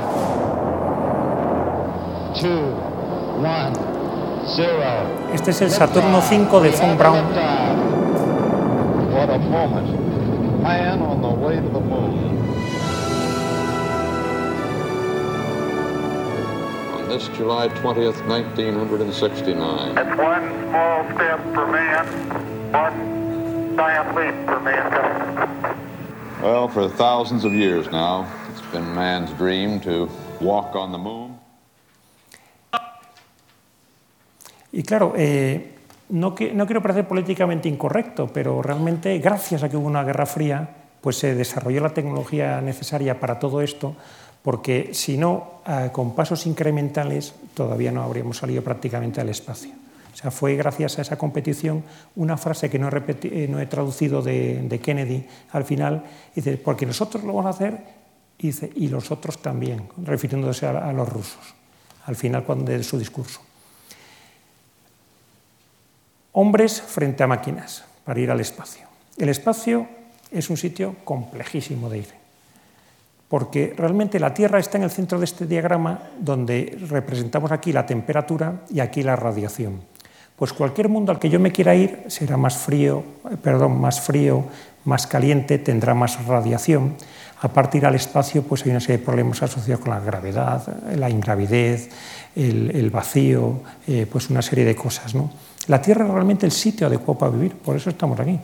Este es el Saturno 5 de Von Braun. What a moment. Man on the way to the moon. On this July 20th, 1969. It's one small step for man, one giant leap for mankind. Well, for thousands of years now, it's been man's dream to walk on the moon. Y claro, eh, no, no, quiero parecer políticamente incorrecto, pero realmente gracias a que hubo una guerra fría, pues se desarrolló la tecnología necesaria para todo esto, porque si no, eh, con pasos incrementales, todavía no habríamos salido prácticamente al espacio. O sea, fue gracias a esa competición una frase que no he, eh, no he traducido de, Kennedy al final, dice, porque nosotros lo vamos a hacer, y, dice, y los otros también, refiriéndose a, a los rusos, al final cuando, de su discurso. Hombres frente a máquinas para ir al espacio. El espacio es un sitio complejísimo de ir, porque realmente la Tierra está en el centro de este diagrama donde representamos aquí la temperatura y aquí la radiación. Pues cualquier mundo al que yo me quiera ir será más frío, perdón, más frío, más caliente, tendrá más radiación. Aparte ir al espacio, pues hay una serie de problemas asociados con la gravedad, la ingravidez, el, vacío, eh, pues una serie de cosas, ¿no? La Tierra es realmente el sitio adecuado para vivir, por eso estamos aquí.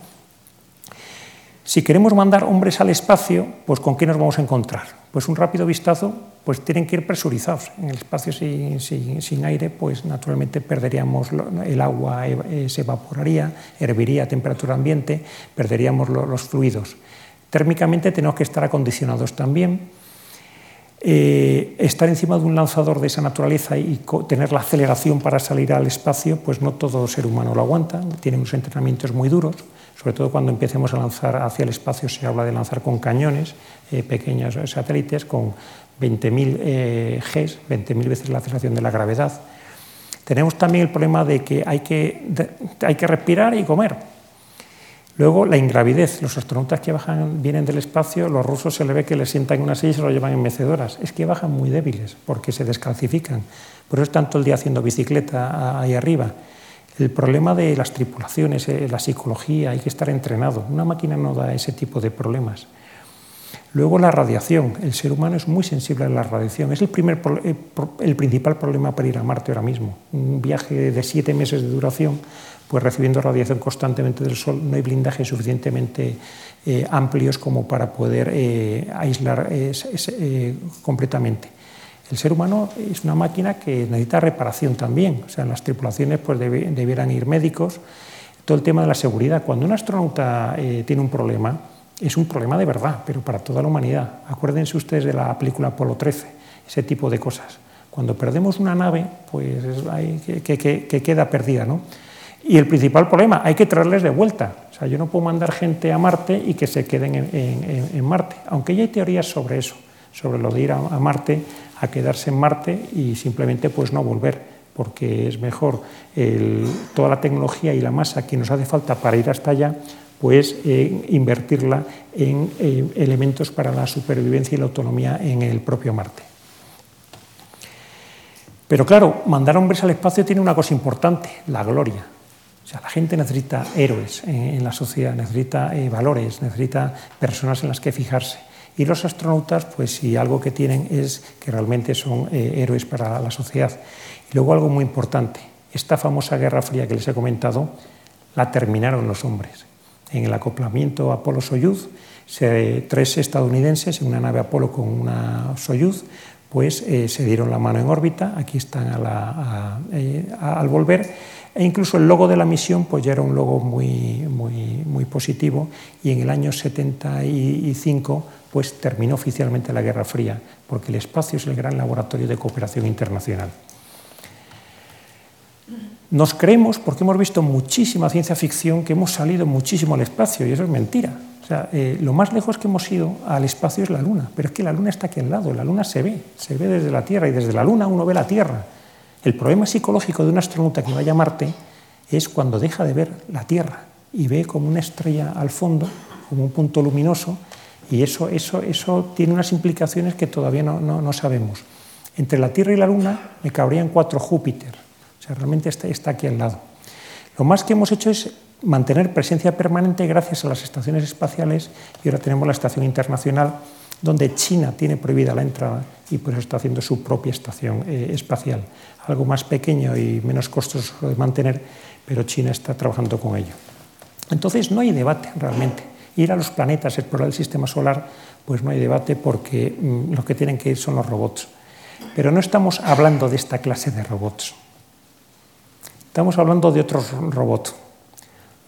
Si queremos mandar hombres al espacio, pues ¿con qué nos vamos a encontrar? Pues un rápido vistazo, pues tienen que ir presurizados. En el espacio sin, aire, pues naturalmente perderíamos el agua, eh, se evaporaría, herviría a temperatura ambiente, perderíamos los fluidos. Térmicamente tenemos que estar acondicionados también eh, estar encima de un lanzador de esa naturaleza y tener la aceleración para salir al espacio, pues no todo ser humano lo aguanta, tiene unos entrenamientos muy duros, sobre todo cuando empecemos a lanzar hacia el espacio se habla de lanzar con cañones, eh, pequeños satélites con 20.000 eh, Gs, 20.000 veces la aceleración de la gravedad. Tenemos también el problema de que hay que, hay que respirar y comer. Luego, la ingravidez. Los astronautas que bajan, vienen del espacio, los rusos se le ve que les sientan en una silla y se lo llevan en mecedoras. Es que bajan muy débiles porque se descalcifican. Por eso están todo el día haciendo bicicleta ahí arriba. El problema de las tripulaciones, eh, la psicología, hay que estar entrenado. Una máquina no da ese tipo de problemas. Luego la radiación. El ser humano es muy sensible a la radiación. Es el, primer, eh, el principal problema para ir a Marte ahora mismo. Un viaje de siete meses de duración pues recibiendo radiación constantemente del Sol, no hay blindajes suficientemente eh, amplios como para poder eh, aislar eh, completamente. El ser humano es una máquina que necesita reparación también, o sea, en las tripulaciones pues debieran ir médicos. Todo el tema de la seguridad. Cuando un astronauta tiene un problema, es un problema de verdad, pero para toda la humanidad. Acuérdense ustedes de la película Apolo 13, ese tipo de cosas. Cuando perdemos una nave, pues que queda perdida, ¿no? Y el principal problema, hay que traerles de vuelta. O sea, yo no puedo mandar gente a Marte y que se queden en, Marte, aunque ya hay teorías sobre eso, sobre lo de ir a, Marte, a quedarse en Marte y simplemente pues no volver, porque es mejor toda la tecnología y la masa que nos hace falta para ir hasta allá, pues invertirla en elementos para la supervivencia y la autonomía en el propio Marte. Pero claro, mandar hombres al espacio tiene una cosa importante, la gloria. O sea, la gente necesita héroes en, la sociedad, necesita eh, valores, necesita personas en las que fijarse. Y los astronautas, pues si algo que tienen es que realmente son eh, héroes para la sociedad. Y luego algo muy importante, esta famosa Guerra Fría que les he comentado, la terminaron los hombres. En el acoplamiento Apolo-Soyuz, tres estadounidenses en una nave Apolo con una Soyuz, pues eh, se dieron la mano en órbita, aquí están al volver e incluso el logo de la misión pues ya era un logo muy, muy, muy positivo y en el año 75 pues terminó oficialmente la Guerra Fría, porque el espacio es el gran laboratorio de cooperación internacional. Nos creemos, porque hemos visto muchísima ciencia ficción, que hemos salido muchísimo al espacio, y eso es mentira. O sea, eh, lo más lejos que hemos ido al espacio es la Luna, pero es que la Luna está aquí al lado, la Luna se ve, se ve desde la Tierra, y desde la Luna uno ve la Tierra. El problema psicológico de un astronauta que vaya a Marte es cuando deja de ver la Tierra y ve como una estrella al fondo, como un punto luminoso, y eso, eso, eso tiene unas implicaciones que todavía no, sabemos. Entre la Tierra y la Luna me cabrían cuatro Júpiter, o sea, realmente está, está aquí al lado. Lo más que hemos hecho es mantener presencia permanente gracias a las estaciones espaciales y ahora tenemos la Estación Internacional donde China tiene prohibida la entrada y por eso está haciendo su propia estación eh, espacial, algo más pequeño y menos costoso de mantener, pero China está trabajando con ello. Entonces no hay debate realmente. Ir a los planetas, explorar el sistema solar, pues no hay debate porque mm, lo que tienen que ir son los robots. Pero no estamos hablando de esta clase de robots. Estamos hablando de otros robots.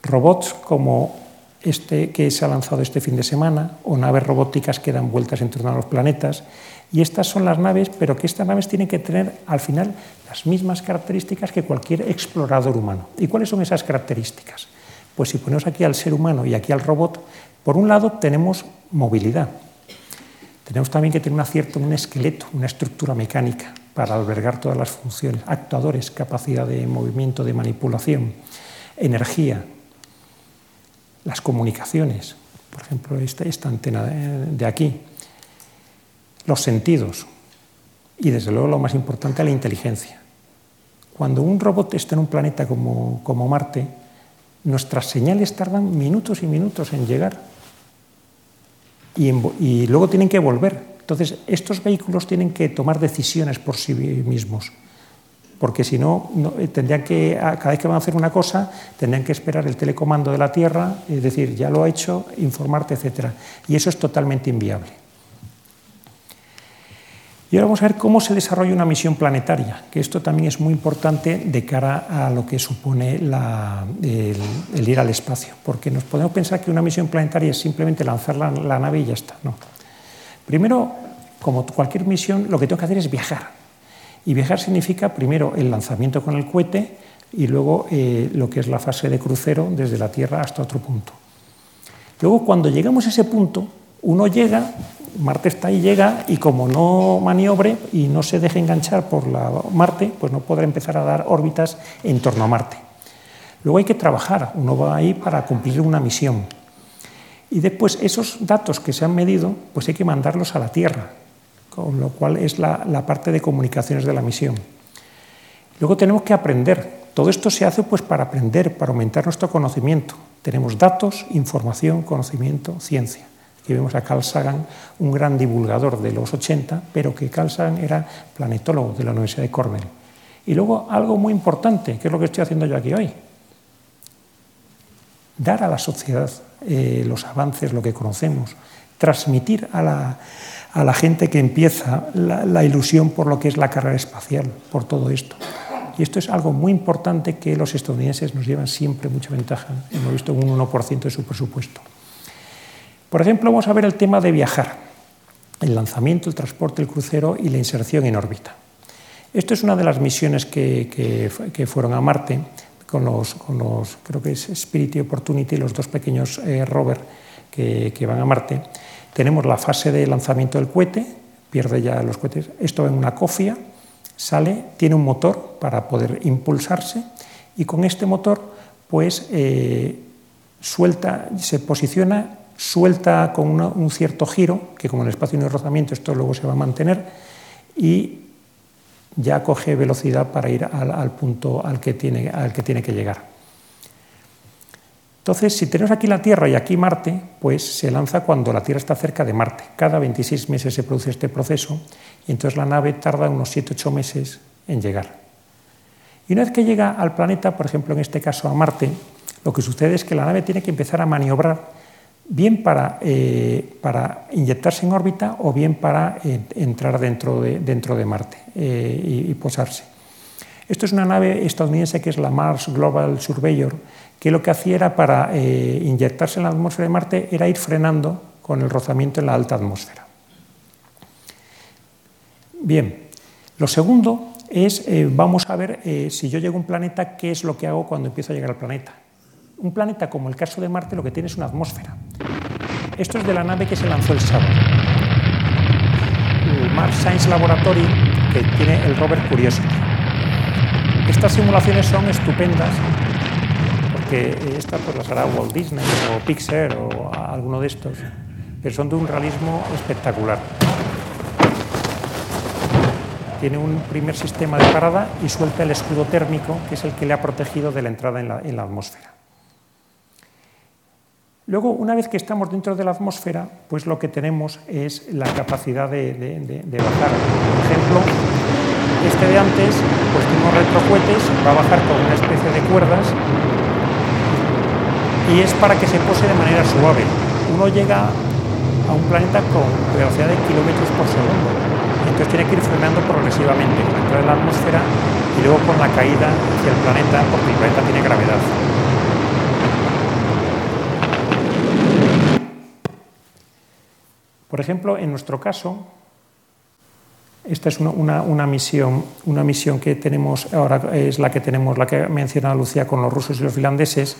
Robots como este que se ha lanzado este fin de semana, o naves robóticas que dan vueltas en torno a los planetas. Y estas son las naves, pero que estas naves tienen que tener al final las mismas características que cualquier explorador humano. ¿Y cuáles son esas características? Pues si ponemos aquí al ser humano y aquí al robot, por un lado tenemos movilidad. Tenemos también que tener un acierto, un esqueleto, una estructura mecánica para albergar todas las funciones, actuadores, capacidad de movimiento, de manipulación, energía, las comunicaciones, por ejemplo, esta, antena de, aquí, los sentidos. Y, desde luego, lo más importante, la inteligencia. Cuando un robot está en un planeta como, como Marte, nuestras señales tardan minutos y minutos en llegar. Y luego tienen que volver. Entonces, estos vehículos tienen que tomar decisiones por sí mismos porque si no, eh, tendrían que, cada vez que van a hacer una cosa, tendrían que esperar el telecomando de la Tierra, es decir, ya lo ha hecho, informarte, etc. Y eso es totalmente inviable. Y ahora vamos a ver cómo se desarrolla una misión planetaria, que esto también es muy importante de cara a lo que supone el, ir al espacio, porque nos podemos pensar que una misión planetaria es simplemente lanzar la, la nave y ya está. No. Primero, como cualquier misión, lo que tengo que hacer es viajar. Y viajar significa primero el lanzamiento con el cohete y luego eh, lo que es la fase de crucero desde la Tierra hasta otro punto. Luego, cuando llegamos a ese punto, uno llega, Marte está ahí, llega, y como no maniobre y no se deje enganchar por la Marte, pues no podrá empezar a dar órbitas en torno a Marte. Luego hay que trabajar, uno va ahí para cumplir una misión. Y después esos datos que se han medido, pues hay que mandarlos a la Tierra, lo cual es la, parte de comunicaciones de la misión. Luego tenemos que aprender. Todo esto se hace pues para aprender, para aumentar nuestro conocimiento. Tenemos datos, información, conocimiento, ciencia. Aquí vemos a Carl Sagan, un gran divulgador de los 80, pero que Carl Sagan era planetólogo de la Universidad de Cornell. Y luego algo muy importante, que es lo que estoy haciendo yo aquí hoy. Dar a la sociedad eh, los avances, lo que conocemos, transmitir a la, a la gente que empieza la, ilusión por lo que es la carrera espacial, por todo esto. Y esto es algo muy importante que los estadounidenses nos llevan siempre mucha ventaja. Hemos visto un 1% de su presupuesto. Por ejemplo, vamos a ver el tema de viajar, el lanzamiento, el transporte, el crucero y la inserción en órbita. Esto es una de las misiones que, que fueron a Marte, con los, creo que es Spirit y Opportunity, los dos pequeños eh, rovers que, van a Marte. Tenemos la fase de lanzamiento del cohete, pierde ya los cohetes. Esto en una cofia, sale, tiene un motor para poder impulsarse y con este motor, pues eh, suelta, se posiciona, suelta con un cierto giro, que como en el espacio no hay rozamiento, esto luego se va a mantener y ya coge velocidad para ir al, punto al que, tiene, al que tiene que llegar. Entonces, si tenemos aquí la Tierra y aquí Marte, pues se lanza cuando la Tierra está cerca de Marte. Cada 26 meses se produce este proceso y entonces la nave tarda unos 7-8 meses en llegar. Y una vez que llega al planeta, por ejemplo en este caso a Marte, lo que sucede es que la nave tiene que empezar a maniobrar bien para, eh, para inyectarse en órbita o bien para eh, entrar dentro de, dentro de Marte eh, y, posarse. Esto es una nave estadounidense que es la Mars Global Surveyor, que lo que hacía era para inyectarse en la atmósfera de Marte era ir frenando con el rozamiento en la alta atmósfera. Bien, lo segundo es, vamos a ver si yo llego a un planeta, qué es lo que hago cuando empiezo a llegar al planeta. Un planeta como el caso de Marte lo que tiene es una atmósfera. Esto es de la nave que se lanzó el sábado. El Mars Science Laboratory, que tiene el rover Curiosity. Estas simulaciones son estupendas porque esta pues las hará Walt Disney o Pixar o alguno de estos, pero son de un realismo espectacular. Tiene un primer sistema de parada y suelta el escudo térmico, que es el que le ha protegido de la entrada en la atmósfera. Luego, una vez que estamos dentro de la atmósfera, pues lo que tenemos es la capacidad de, bajar. Por ejemplo, este de antes, pues tiene unos retrocohetes, va a bajar con una especie de cuerdas y es para que se pose de manera suave. Uno llega a un planeta con velocidad de kilómetros por segundo, entonces tiene que ir frenando progresivamente con la la atmósfera y luego con la caída hacia el planeta, porque el planeta tiene gravedad. Por ejemplo, en nuestro caso, esta es una, misión, una misión que tenemos ahora, es la que tenemos, la que ha Lucía con los rusos y los finlandeses,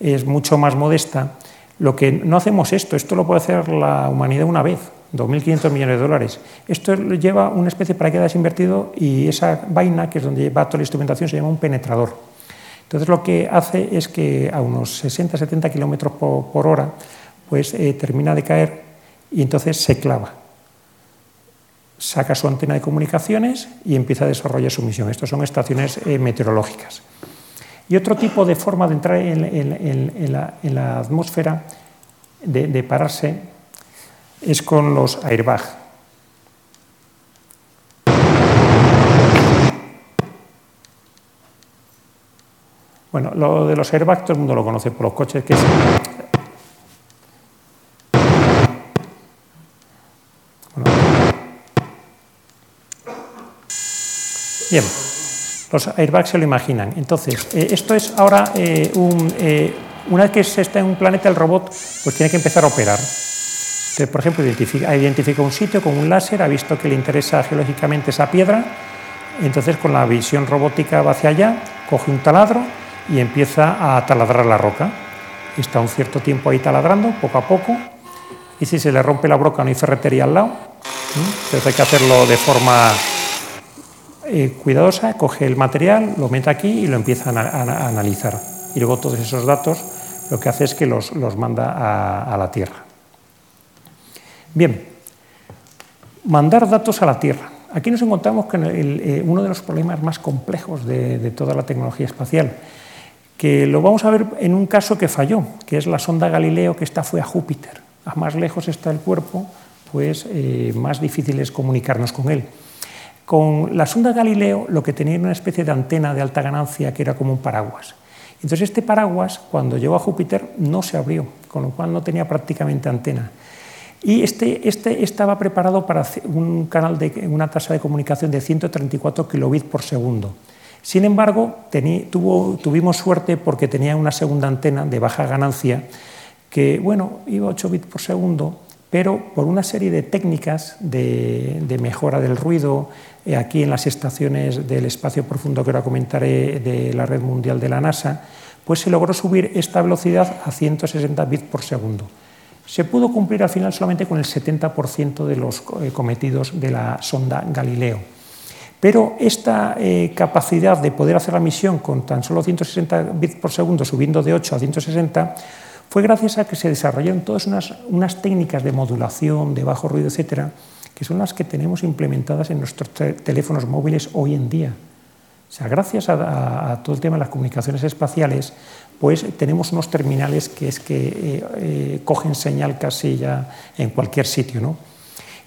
es mucho más modesta. Lo que no hacemos esto, esto lo puede hacer la humanidad una vez, 2.500 millones de dólares. Esto lleva una especie de paracaídas invertido y esa vaina, que es donde lleva toda la instrumentación, se llama un penetrador. Entonces lo que hace es que a unos 60-70 kilómetros por, hora, pues eh, termina de caer y entonces se clava. Saca su antena de comunicaciones y empieza a desarrollar su misión. Estas son estaciones eh, meteorológicas. Y otro tipo de forma de entrar en, la, atmósfera, de, pararse, es con los airbag. Bueno, lo de los airbags todo el mundo lo conoce por los coches que Bien, los airbags se lo imaginan. Entonces, eh, esto es ahora eh, eh, una vez que se está en un planeta, el robot pues tiene que empezar a operar. Entonces, por ejemplo, identifica, identifica un sitio con un láser, ha visto que le interesa geológicamente esa piedra, entonces con la visión robótica va hacia allá, coge un taladro y empieza a taladrar la roca. Está un cierto tiempo ahí taladrando, poco a poco, y si se le rompe la broca no hay ferretería al lado, entonces hay que hacerlo de forma eh, cuidadosa, coge el material, lo mete aquí y lo empieza a, analizar. Y luego todos esos datos lo que hace es que los, manda a, la Tierra. Bien, mandar datos a la Tierra. Aquí nos encontramos con eh, uno de los problemas más complejos de, toda la tecnología espacial, que lo vamos a ver en un caso que falló, que es la sonda Galileo que esta fue a Júpiter. A más lejos está el cuerpo, pues eh, más difícil es comunicarnos con él. Con la sonda Galileo lo que tenía era una especie de antena de alta ganancia que era como un paraguas. Entonces este paraguas, cuando llegó a Júpiter, no se abrió, con lo cual no tenía prácticamente antena. Y este, este estaba preparado para un canal de una tasa de comunicación de 134 kilobits por segundo. Sin embargo, tuvimos suerte porque tenía una segunda antena de baja ganancia que, bueno, iba a 8 bits por segundo, pero por una serie de técnicas de, mejora del ruido, aquí en las estaciones del espacio profundo que ahora comentaré de la red mundial de la NASA, pues se logró subir esta velocidad a 160 bits por segundo. Se pudo cumplir al final solamente con el 70% de los eh, cometidos de la sonda Galileo. Pero esta eh, capacidad de poder hacer la misión con tan solo 160 bits por segundo, subiendo de 8 a 160, fue gracias a que se desarrollaron todas unas, técnicas de modulación, de bajo ruido, etcétera, que son las que tenemos implementadas en nuestros teléfonos móviles hoy en día. O sea, gracias a, todo el tema de las comunicaciones espaciales, pues tenemos unos terminales que es que eh, eh, cogen señal casi ya en cualquier sitio. ¿no?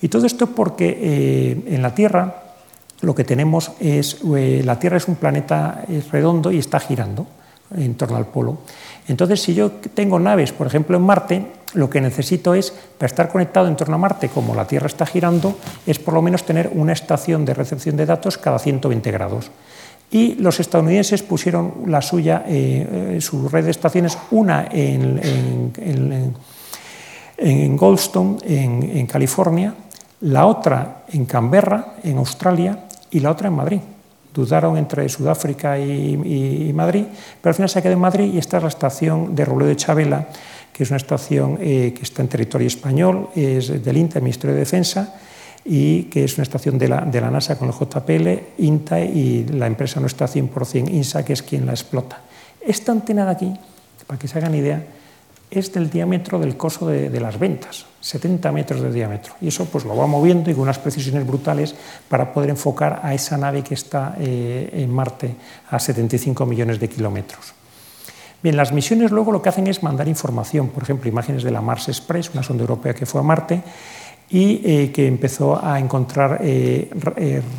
Y todo esto porque eh, en la Tierra lo que tenemos es, la Tierra es un planeta redondo y está girando en torno al polo. Entonces, si yo tengo naves, por ejemplo, en Marte, lo que necesito es, para estar conectado en torno a Marte, como la Tierra está girando, es por lo menos tener una estación de recepción de datos cada 120 grados. Y los estadounidenses pusieron la suya, eh, eh, su red de estaciones, una en, Goldstone, en California, la otra en Canberra, en Australia, y la otra en Madrid dudaron entre Sudáfrica y, Madrid, pero al final se quedó en Madrid y esta es la estación de Robledo de Chabela, que es una estación eh, que está en territorio español, es del INTA, el Ministerio de Defensa, y que es una estación de la, NASA con el JPL, INTA y la empresa no está 100% INSA, que es quien la explota. Esta antena de aquí, para que se hagan idea, es del diámetro del coso de, las ventas, 70 metros de diámetro. Y eso pues lo va moviendo y con unas precisiones brutales para poder enfocar a esa nave que está eh, en Marte a 75 millones de kilómetros. Bien, las misiones luego lo que hacen es mandar información, por ejemplo, imágenes de la Mars Express, una sonda europea que fue a Marte y eh, que empezó a encontrar eh,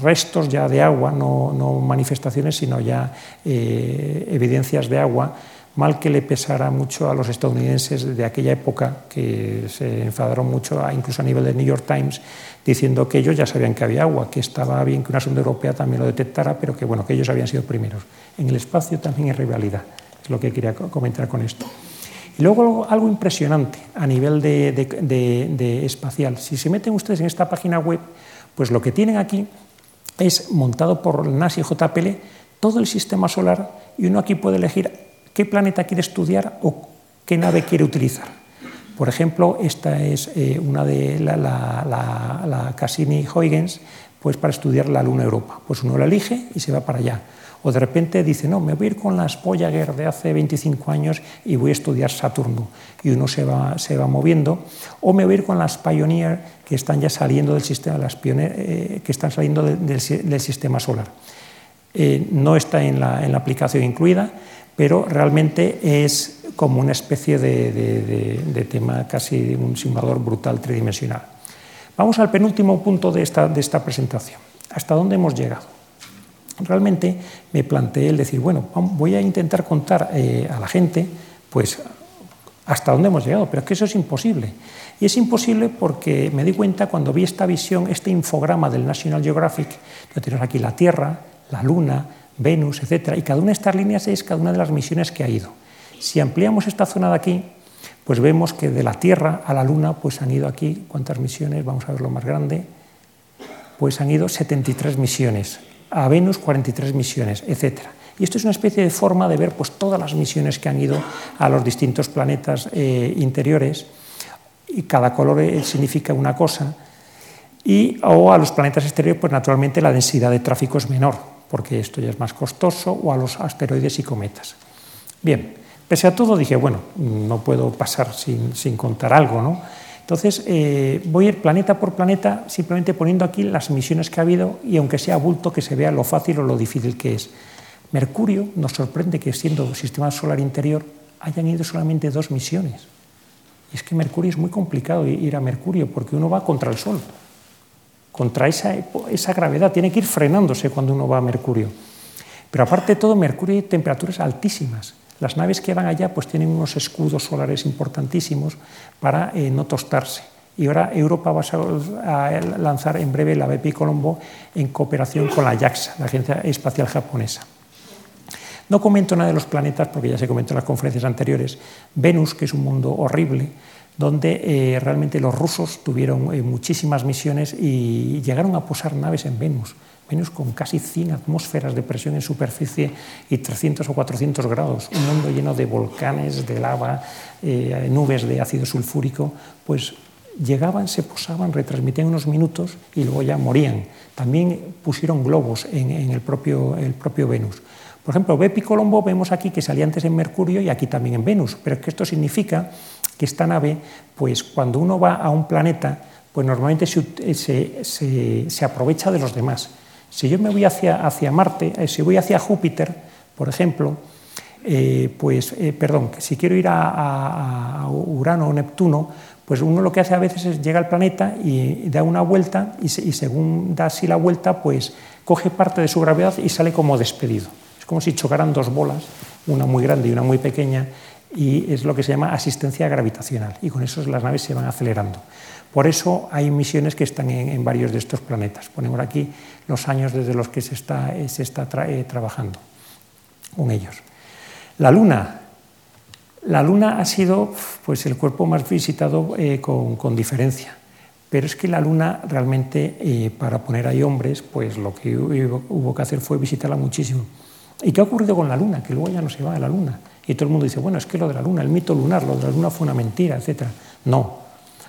restos ya de agua, no, manifestaciones, sino ya evidencias de agua mal que le pesara mucho a los estadounidenses de aquella época, que se enfadaron mucho, incluso a nivel del New York Times, diciendo que ellos ya sabían que había agua, que estaba bien que una sonda europea también lo detectara, pero que, bueno, que ellos habían sido primeros. En el espacio también hay rivalidad, es lo que quería comentar con esto. Y luego algo impresionante a nivel de, espacial. Si se meten ustedes en esta página web, pues lo que tienen aquí es montado por NASA y JPL todo el sistema solar y uno aquí puede elegir qué planeta quiere estudiar o qué nave quiere utilizar. Por ejemplo, esta es eh, una de la, la, Cassini-Huygens, pues para estudiar la Luna Europa. Pues uno la elige y se va para allá. O de repente dice, no, me voy a ir con las Voyager de hace 25 años y voy a estudiar Saturno. Y uno se va, se va moviendo. O me voy a ir con las Pioneer que están ya saliendo del sistema, las eh, que están saliendo del, sistema solar. Eh, no está en la, en la aplicación incluida, pero realmente es como una especie de, tema casi un simulador brutal tridimensional. Vamos al penúltimo punto de esta, presentación. ¿Hasta dónde hemos llegado? Realmente me planteé el decir, bueno, voy a intentar contar eh, a la gente, pues, hasta dónde hemos llegado, pero es que eso es imposible. Y es imposible porque me di cuenta cuando vi esta visión, este infograma del National Geographic, que tenemos aquí la Tierra, la Luna, Venus, etc. Y cada una de estas líneas es cada una de las misiones que ha ido. Si ampliamos esta zona de aquí, pues vemos que de la Tierra a la Luna pues han ido aquí, ¿cuántas misiones? Vamos a ver lo más grande. Pues han ido 73 misiones, a Venus 43 misiones, etc. Y esto es una especie de forma de ver pues, todas las misiones que han ido a los distintos planetas eh, interiores, y cada color eh, significa una cosa, y o a los planetas exteriores, pues naturalmente la densidad de tráfico es menor, porque esto ya es más costoso, o a los asteroides y cometas. Bien, pese a todo dije, bueno, no puedo pasar sin, contar algo, ¿no? Entonces, eh, voy a ir planeta por planeta simplemente poniendo aquí las misiones que ha habido y aunque sea bulto, que se vea lo fácil o lo difícil que es. Mercurio nos sorprende que siendo sistema solar interior hayan ido solamente dos misiones. Y es que Mercurio es muy complicado ir a Mercurio porque uno va contra el Sol contra esa, esa gravedad, tiene que ir frenándose cuando uno va a Mercurio. Pero aparte de todo, Mercurio hay temperaturas altísimas. Las naves que van allá pues tienen unos escudos solares importantísimos para eh, no tostarse. Y ahora Europa va a lanzar en breve la BP Colombo en cooperación con la JAXA, la Agencia Espacial Japonesa. No comento nada de los planetas porque ya se comentó en las conferencias anteriores. Venus, que es un mundo horrible, donde eh, realmente los rusos tuvieron eh, muchísimas misiones y llegaron a posar naves en Venus. Con casi 100 atmósferas de presión en superficie y 300 o 400 grados, un mundo lleno de volcanes, de lava, eh, nubes de ácido sulfúrico, pues llegaban, se posaban, retransmitían unos minutos y luego ya morían. También pusieron globos en, el, propio, Venus. Por ejemplo, Bepi Colombo vemos aquí que salía antes en Mercurio y aquí también en Venus, pero es que esto significa que esta nave, pues cuando uno va a un planeta, pues normalmente se, se, aprovecha de los demás. Si yo me voy hacia, hacia Marte, eh, si voy hacia Júpiter, por ejemplo, eh, pues, eh, perdón, si quiero ir a, Urano o Neptuno, pues uno lo que hace a veces es llega al planeta y, da una vuelta y, y, según da así la vuelta, pues coge parte de su gravedad y sale como despedido. Es como si chocaran dos bolas, una muy grande y una muy pequeña, y es lo que se llama asistencia gravitacional, y con eso las naves se van acelerando. Por eso hay misiones que están en, varios de estos planetas. Ponemos aquí los años desde los que se está, eh, eh, trabajando con ellos. La Luna. La Luna ha sido pues, el cuerpo más visitado eh, con, diferencia, pero es que la Luna realmente, para poner ahí hombres, pues lo que hubo que hacer fue visitarla muchísimo. ¿Y qué ha ocurrido con la Luna? Que luego ya no se va a la Luna. Y todo el mundo dice, bueno, es que lo de la Luna, el mito lunar, lo de la Luna fue una mentira, etc. No.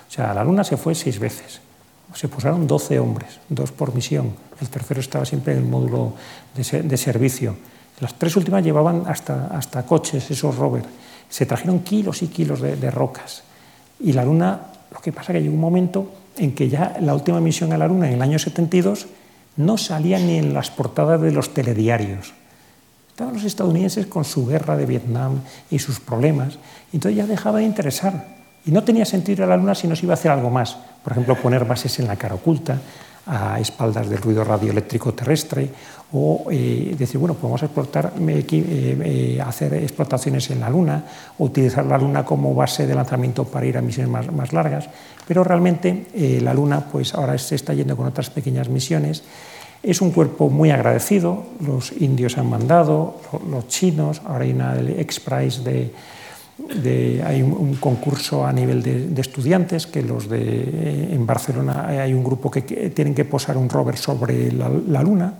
O sea, la Luna se fue seis veces. Se posaron 12 hombres, dos por misión. El tercero estaba siempre en el módulo de, servicio. Las tres últimas llevaban hasta, hasta coches, esos rovers. Se trajeron kilos y kilos de, rocas. Y la Luna, lo que pasa es que llegó un momento en que ya la última misión a la Luna, en el año 72, no salía ni en las portadas de los telediarios. Estaban los estadounidenses con su guerra de Vietnam y sus problemas, entonces ya dejaba de interesar. Y no tenía sentido ir a la Luna si no se iba a hacer algo más. Por ejemplo, poner bases en la cara oculta, a espaldas del ruido radioeléctrico terrestre, o eh, decir, bueno, podemos explotar, eh, eh, hacer explotaciones en la Luna, utilizar la Luna como base de lanzamiento para ir a misiones más, largas. Pero realmente la Luna, pues ahora se está yendo con otras pequeñas misiones es un cuerpo muy agradecido, los indios han mandado, los chinos, ahora hay una X-Prize de, hay un, concurso a nivel de, estudiantes que los de en Barcelona hay un grupo que, tienen que posar un rover sobre la, luna.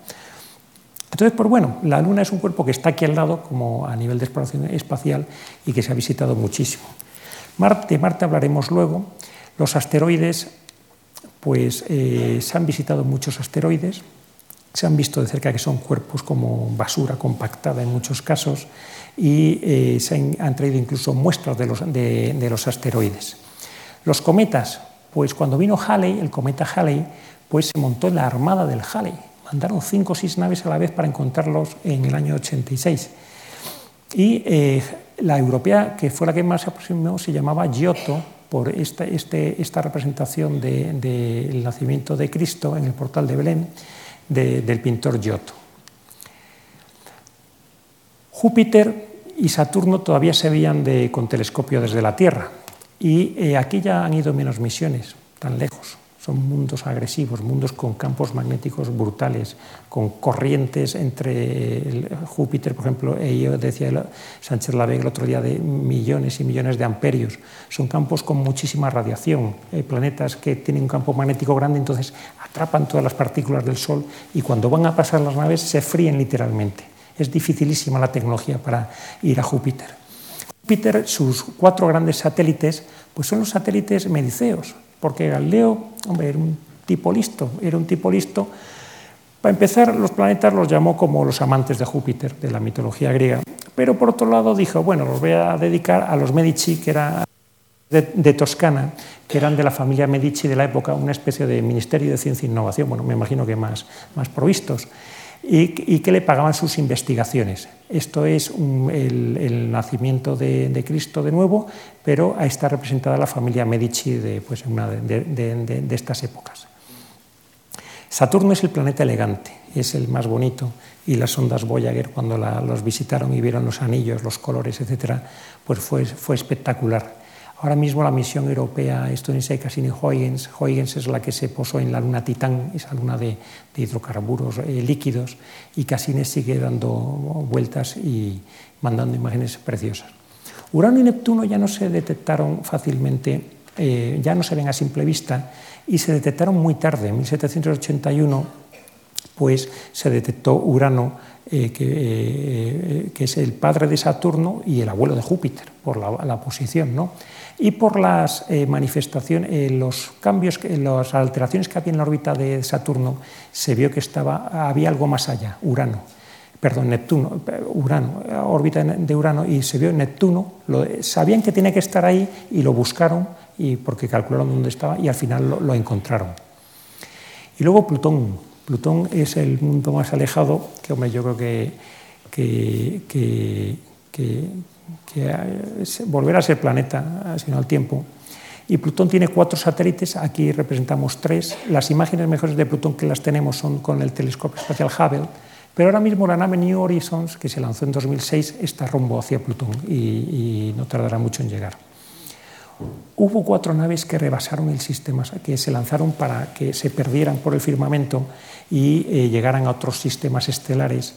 Entonces, pues bueno, la luna es un cuerpo que está aquí al lado, como a nivel de exploración espacial, y que se ha visitado muchísimo. Marte, Marte hablaremos luego. Los asteroides, pues eh, se han visitado muchos asteroides se han visto de cerca que son cuerpos como basura compactada en muchos casos y eh, se han, traído incluso muestras de los, de, los, asteroides. Los cometas, pues cuando vino Halley, el cometa Halley, pues se montó en la armada del Halley. Mandaron cinco o seis naves a la vez para encontrarlos en el año 86. Y eh, la europea, que fue la que más se aproximó, se llamaba Giotto, por esta, este, esta representación del nacimiento de Cristo en el portal de Belén del pintor Giotto. Júpiter y Saturno todavía se veían con telescopio desde la Tierra y eh, aquí ya han ido menos misiones, tan lejos. Son mundos agresivos, mundos con campos magnéticos brutales, con corrientes entre Júpiter, por ejemplo, e yo decía Sánchez Lavega el otro día de millones y millones de amperios. Son campos con muchísima radiación, Hay planetas que tienen un campo magnético grande, entonces atrapan todas las partículas del Sol y cuando van a pasar las naves se fríen literalmente. Es dificilísima la tecnología para ir a Júpiter. Júpiter, sus cuatro grandes satélites, pues son los satélites mediceos, porque Galileo, hombre, era un tipo listo, era un tipo listo. Para empezar, los planetas los llamó como los amantes de Júpiter, de la mitología griega. Pero por otro lado dijo, bueno, los voy a dedicar a los Medici, que eran de, Toscana, que eran de la familia Medici de la época, una especie de ministerio de ciencia e innovación, bueno, me imagino que más, más provistos y, que le pagaban sus investigaciones. Esto es el, nacimiento de, Cristo de nuevo, pero ahí está representada la familia Medici de, pues, una de, estas épocas. Saturno es el planeta elegante, es el más bonito, y las ondas Voyager, cuando los visitaron y vieron los anillos, los colores, etc., pues fue espectacular. Ahora mismo la misión europea estadounidense Cassini-Huygens, Huygens es la que se posó en la luna Titán, esa luna de, hidrocarburos eh, líquidos, y Cassini sigue dando vueltas y mandando imágenes preciosas. Urano y Neptuno ya no se detectaron fácilmente, eh, ya no se ven a simple vista y se detectaron muy tarde, en 1781, pues se detectó Urano, eh, que, es el padre de Saturno y el abuelo de Júpiter, por la, la posición, ¿no? Y por las eh, manifestaciones, eh, los cambios, las alteraciones que había en la órbita de Saturno, se vio que estaba, había algo más allá, Urano, perdón, Neptuno, Urano, órbita de Urano, y se vio Neptuno, sabían que tenía que estar ahí y lo buscaron y porque calcularon dónde estaba y al final lo, encontraron. Y luego Plutón. Plutón es el mundo más alejado, que hombre, yo creo que, que, que que volver a ser planeta, sino al tiempo. Y Plutón tiene cuatro satélites, aquí representamos tres. Las imágenes mejores de Plutón que las tenemos son con el telescopio espacial Hubble, pero ahora mismo la nave New Horizons, que se lanzó en 2006, está rumbo hacia Plutón y, y no tardará mucho en llegar. Hubo cuatro naves que rebasaron el sistema, que se lanzaron para que se perdieran por el firmamento y eh, llegaran a otros sistemas estelares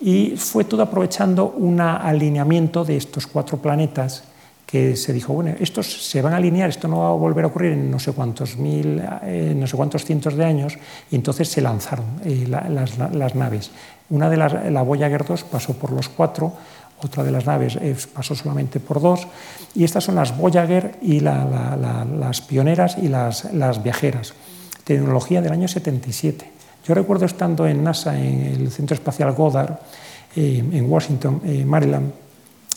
y fue todo aprovechando un alineamiento de estos cuatro planetas que se dijo, bueno, estos se van a alinear, esto no va a volver a ocurrir en no sé cuántos mil, eh, no sé cuántos cientos de años, y entonces se lanzaron eh, las, naves. Una de las, la Voyager 2 pasó por los cuatro, otra de las naves eh, pasó solamente por dos, y estas son las Voyager y la, la, las pioneras y las, las viajeras. Tecnología del año 77. Yo recuerdo estando en NASA, en el Centro Espacial Goddard, eh, en Washington, eh, Maryland,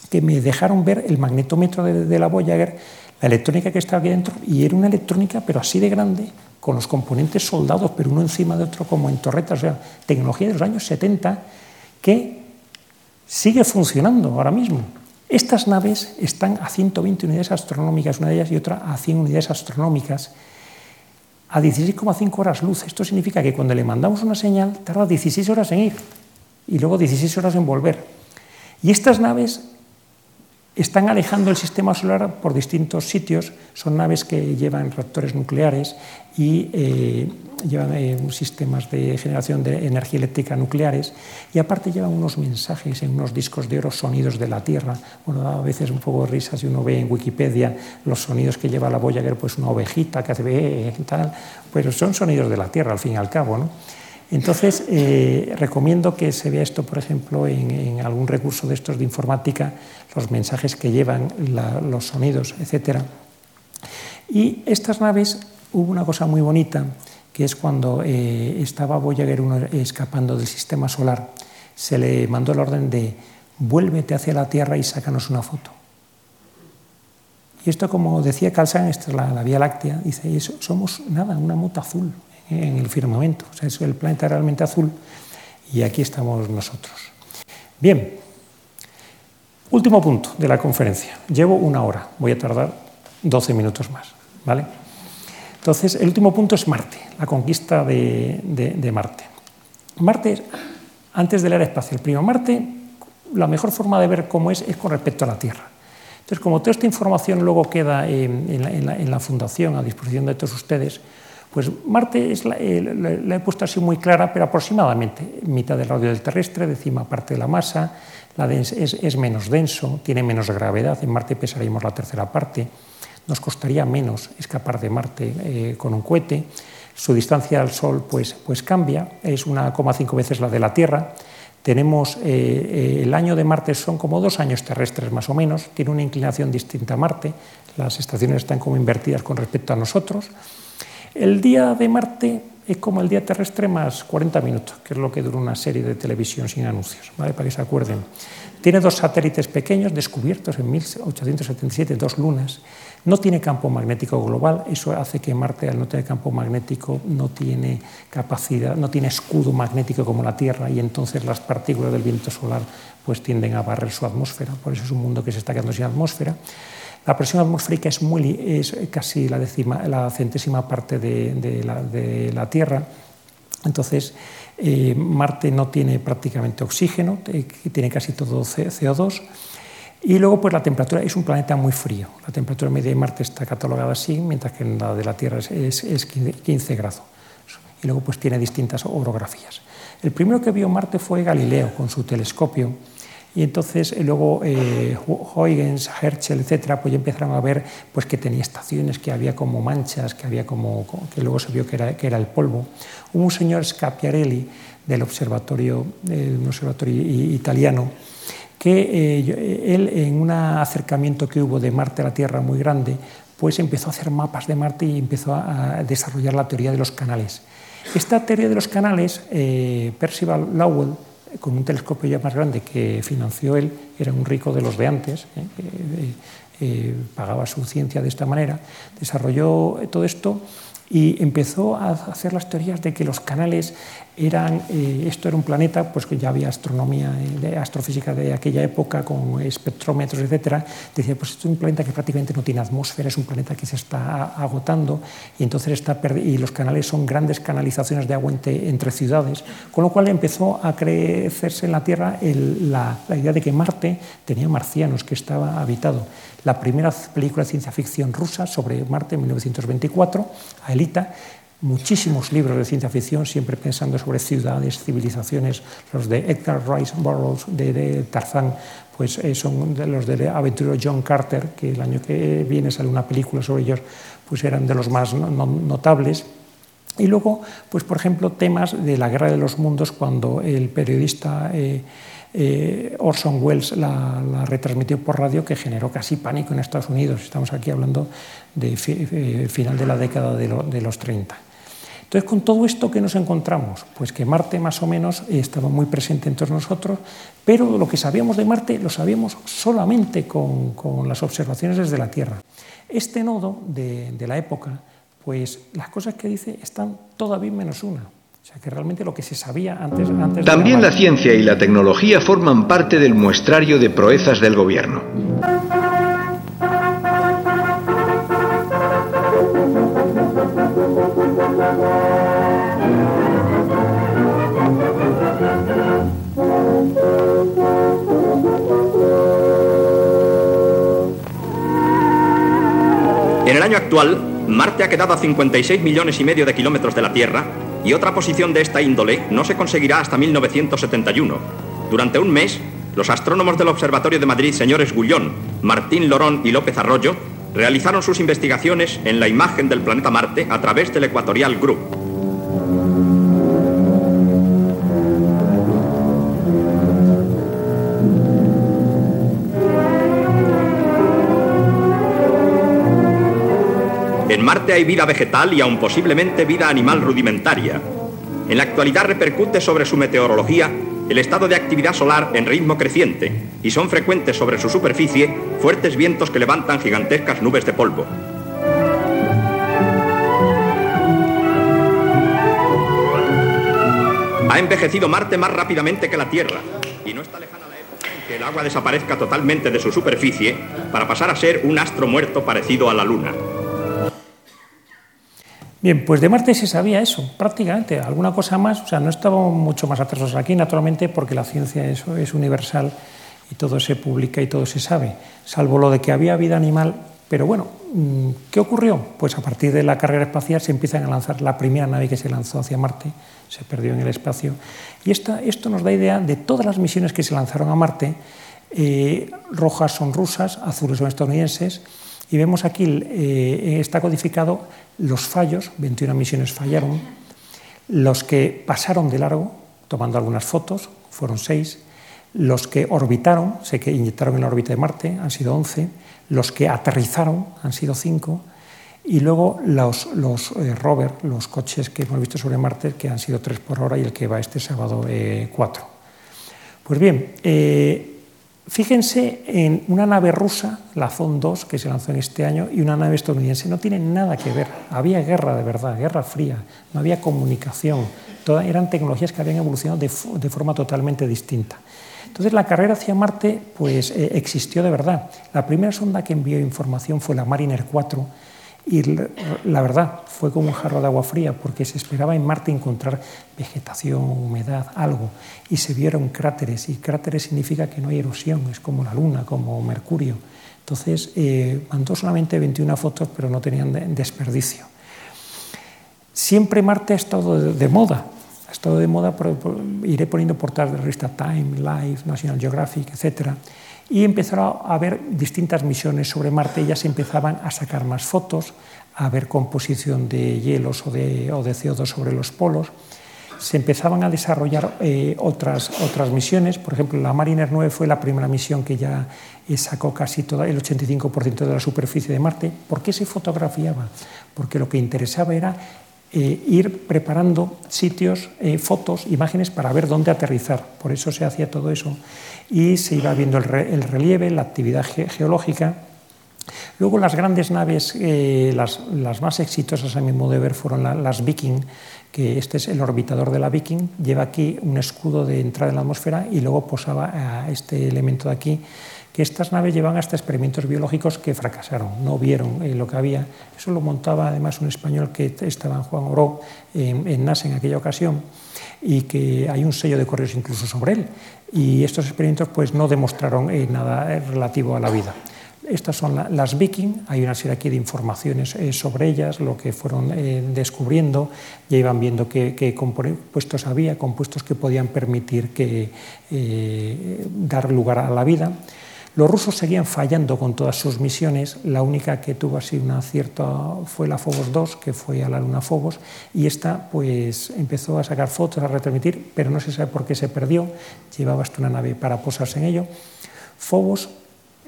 que me dejaron ver el magnetómetro de, la Voyager, la electrónica que estaba aquí dentro, y era una electrónica, pero así de grande, con los componentes soldados, pero uno encima de otro, como en torretas, o sea, tecnología de los años 70, que sigue funcionando ahora mismo. Estas naves están a 120 unidades astronómicas, una de ellas, y otra a 100 unidades astronómicas, a 16,5 horas luz. Esto significa que cuando le mandamos una señal tarda 16 horas en ir y luego 16 horas en volver. Y estas naves están alejando el sistema solar por distintos sitios. Son naves que llevan reactores nucleares y eh, llevan eh, sistemas de generación de energía eléctrica nucleares y aparte llevan unos mensajes en unos discos de oro, sonidos de la Tierra. Bueno, a veces un poco de risa si uno ve en Wikipedia los sonidos que lleva la Voyager, pues una ovejita que hace ve y tal, pero son sonidos de la Tierra al fin y al cabo, ¿no? Entonces, eh, recomiendo que se vea esto, por ejemplo, en, algún recurso de estos de informática, los mensajes que llevan, los sonidos, etc. Y estas naves, hubo una cosa muy bonita, que es cuando eh, estaba Voyager 1 escapando del sistema solar, se le mandó el orden de vuélvete hacia la Tierra y sácanos una foto. Y esto, como decía Carl Sagan, esta es la, Vía Láctea, dice, somos nada, una mota azul, en el firmamento. O sea, es el planeta realmente azul y aquí estamos nosotros. Bien, último punto de la conferencia. Llevo una hora, voy a tardar 12 minutos más. ¿vale? Entonces, el último punto es Marte, la conquista de, de, Marte. Marte, antes del era espacial, primo Marte, la mejor forma de ver cómo es es con respecto a la Tierra. Entonces, como toda esta información luego queda la, en la fundación a disposición de todos ustedes, pues Marte es la, eh, he puesto así muy clara, pero aproximadamente mitad del radio del terrestre, décima parte de la masa, la es, menos denso, tiene menos gravedad, en Marte pesaríamos la tercera parte, nos costaría menos escapar de Marte eh, con un cohete, su distancia al Sol pues, pues cambia, es 1,5 veces la de la Tierra, tenemos eh, el año de Marte son como dos años terrestres más o menos, tiene una inclinación distinta a Marte, las estaciones están como invertidas con respecto a nosotros, el día de Marte es como el día terrestre más 40 minutos, que es lo que dura una serie de televisión sin anuncios, ¿vale? para que se acuerden. Tiene dos satélites pequeños descubiertos en 1877, dos lunas. No tiene campo magnético global, eso hace que Marte, al no tener campo magnético, no tiene capacidad, no tiene escudo magnético como la Tierra, y entonces las partículas del viento solar pues tienden a barrer su atmósfera. Por eso es un mundo que se está quedando sin atmósfera. La presión atmosférica es, muy, es casi la, la centésima parte de, la, Tierra. Entonces, eh, Marte no tiene prácticamente oxígeno, tiene casi todo CO2. Y luego, pues la temperatura es un planeta muy frío. La temperatura media de Marte está catalogada así, mientras que en la de la Tierra es, es 15 grados. Y luego, pues tiene distintas orografías. El primero que vio Marte fue Galileo con su telescopio Y entonces eh, luego eh, Huygens, Herschel, etcétera, pues ya empezaron a ver pues, que tenía estaciones, que había como manchas, que, había como, que luego se vio que era, que era el polvo. Hubo un señor Scapiarelli del observatorio, eh, un observatorio italiano, que eh, él en un acercamiento que hubo de Marte a la Tierra muy grande, pues empezó a hacer mapas de Marte y empezó a desarrollar la teoría de los canales. Esta teoría de los canales, eh, Percival Lowell, con un telescopio ya más grande que financió él, era un rico de los de antes, pagaba su ciencia de esta manera, desarrolló todo esto y empezó a hacer las teorías de que los canales eran, eh, esto era un planeta, pues que ya había astronomía, de astrofísica de aquella época con espectrómetros, etcétera, decía, pues esto es un planeta que prácticamente no tiene atmósfera, es un planeta que se está agotando y entonces está y los canales son grandes canalizaciones de agua entre, ciudades, con lo cual empezó a crecerse en la Tierra la, la idea de que Marte tenía marcianos, que estaba habitado. La primera película de ciencia ficción rusa sobre Marte en 1924, Aelita, muchísimos libros de ciencia ficción, siempre pensando sobre ciudades, civilizaciones, los de Edgar Rice Burroughs, de, Tarzán, pues eh, son de los del aventurero John Carter, que el año que viene sale una película sobre ellos, pues eran de los más notables. Y luego, pues por ejemplo, temas de la guerra de los mundos, cuando el periodista eh, eh, Orson Welles la, retransmitió por radio, que generó casi pánico en Estados Unidos. Estamos aquí hablando de final de la década de los 30. Entonces, con todo esto que nos encontramos, pues que Marte más o menos estaba muy presente entre nosotros, pero lo que sabíamos de Marte lo sabíamos solamente con, las observaciones desde la Tierra. Este nodo de, la época, pues las cosas que dice están todavía menos una. O sea que realmente lo que se sabía antes... antes También la ciencia y la tecnología forman parte del muestrario de proezas del gobierno. En el año actual, Marte ha quedado a 56 millones y medio de kilómetros de la Tierra y otra posición de esta índole no se conseguirá hasta 1971. Durante un mes, los astrónomos del Observatorio de Madrid, señores Gullón, Martín Lorón y López Arroyo, realizaron sus investigaciones en la imagen del planeta Marte a través del Equatorial Group. En Marte hay vida vegetal y aún posiblemente vida animal rudimentaria. En la actualidad repercute sobre su meteorología el estado de actividad solar en ritmo creciente y son frecuentes sobre su superficie fuertes vientos que levantan gigantescas nubes de polvo. Ha envejecido Marte más rápidamente que la Tierra y no está lejana la época en que el agua desaparezca totalmente de su superficie para pasar a ser un astro muerto parecido a la Luna. Bien, pues de Marte se sabía eso, prácticamente. Alguna cosa más, o sea, no estábamos mucho más atrasados aquí, naturalmente, porque la ciencia es, es universal y todo se publica y todo se sabe, salvo lo de que había vida animal. Pero bueno, mm, ¿qué ocurrió? Pues a partir de la carrera espacial se empiezan a lanzar la primera nave que se lanzó hacia Marte, se perdió en el espacio. Y esto nos da idea de todas las misiones que se lanzaron a Marte. Eh, rojas son rusas, azules son estadounidenses, y vemos aquí, eh, está codificado los fallos, 21 misiones fallaron, los que pasaron de largo, tomando algunas fotos, fueron seis, los que orbitaron, sé que inyectaron en la órbita de Marte, han sido 11, los que aterrizaron han sido cinco, y luego los, los eh, rover, los coches que hemos visto sobre Marte, que han sido tres por hora y el que va este sábado eh, cuatro. Pues bien, eh, Fíjense en una nave rusa, la Zon 2, que se lanzó en este año, y una nave estadounidense. No tienen nada que ver. Había guerra de verdad, guerra fría, no había comunicación. Todas eran tecnologías que habían evolucionado de, forma totalmente distinta. Entonces la carrera hacia Marte pues, eh, existió de verdad. La primera sonda que envió información fue la Mariner 4 y la verdad, fue como un jarro de agua fría, porque se esperaba en Marte encontrar vegetación, humedad, algo, y se vieron cráteres, y cráteres significa que no hay erosión, es como la Luna, como Mercurio. Entonces, eh, mandó solamente 21 fotos, pero no tenían desperdicio. Siempre Marte ha estado de, moda, estado de moda, iré poniendo portadas de revista Time, Life, National Geographic, etc. Y empezaron a haber distintas misiones sobre Marte, ya se empezaban a sacar más fotos, a ver composición de hielos o de, o de CO2 sobre los polos. Se empezaban a desarrollar eh, otras, otras misiones, por ejemplo, la Mariner 9 fue la primera misión que ya sacó casi todo el 85% de la superficie de Marte. ¿Por qué se fotografiaba? Porque lo que interesaba era eh, ir preparando sitios, eh, fotos, imágenes para ver dónde aterrizar. Por eso se hacía todo eso. Y se iba viendo el, relieve, la actividad geológica. Luego las grandes naves, eh, las, más exitosas a mi modo de ver, fueron las Viking, que este es el orbitador de la Viking, lleva aquí un escudo de entrada en la atmósfera y luego posaba a este elemento de aquí que estas naves llevan hasta experimentos biológicos que fracasaron, no vieron eh, lo que había. Eso lo montaba además un español que estaba en Juan Oro, en, en NASA en aquella ocasión, y que hay un sello de correos incluso sobre él. Y estos experimentos pues, no demostraron eh, nada eh, relativo a la vida. Estas son las Viking, hay una serie aquí de informaciones sobre ellas, lo que fueron descubriendo, ya iban viendo qué, compuestos había, compuestos que podían permitir dar lugar a la vida. Los rusos seguían fallando con todas sus misiones, la única que tuvo así un acierto fue la Phobos 2, que fue a la luna Phobos, y esta pues empezó a sacar fotos, a retransmitir, pero no se sabe por qué se perdió, llevaba hasta una nave para posarse en ello. Phobos,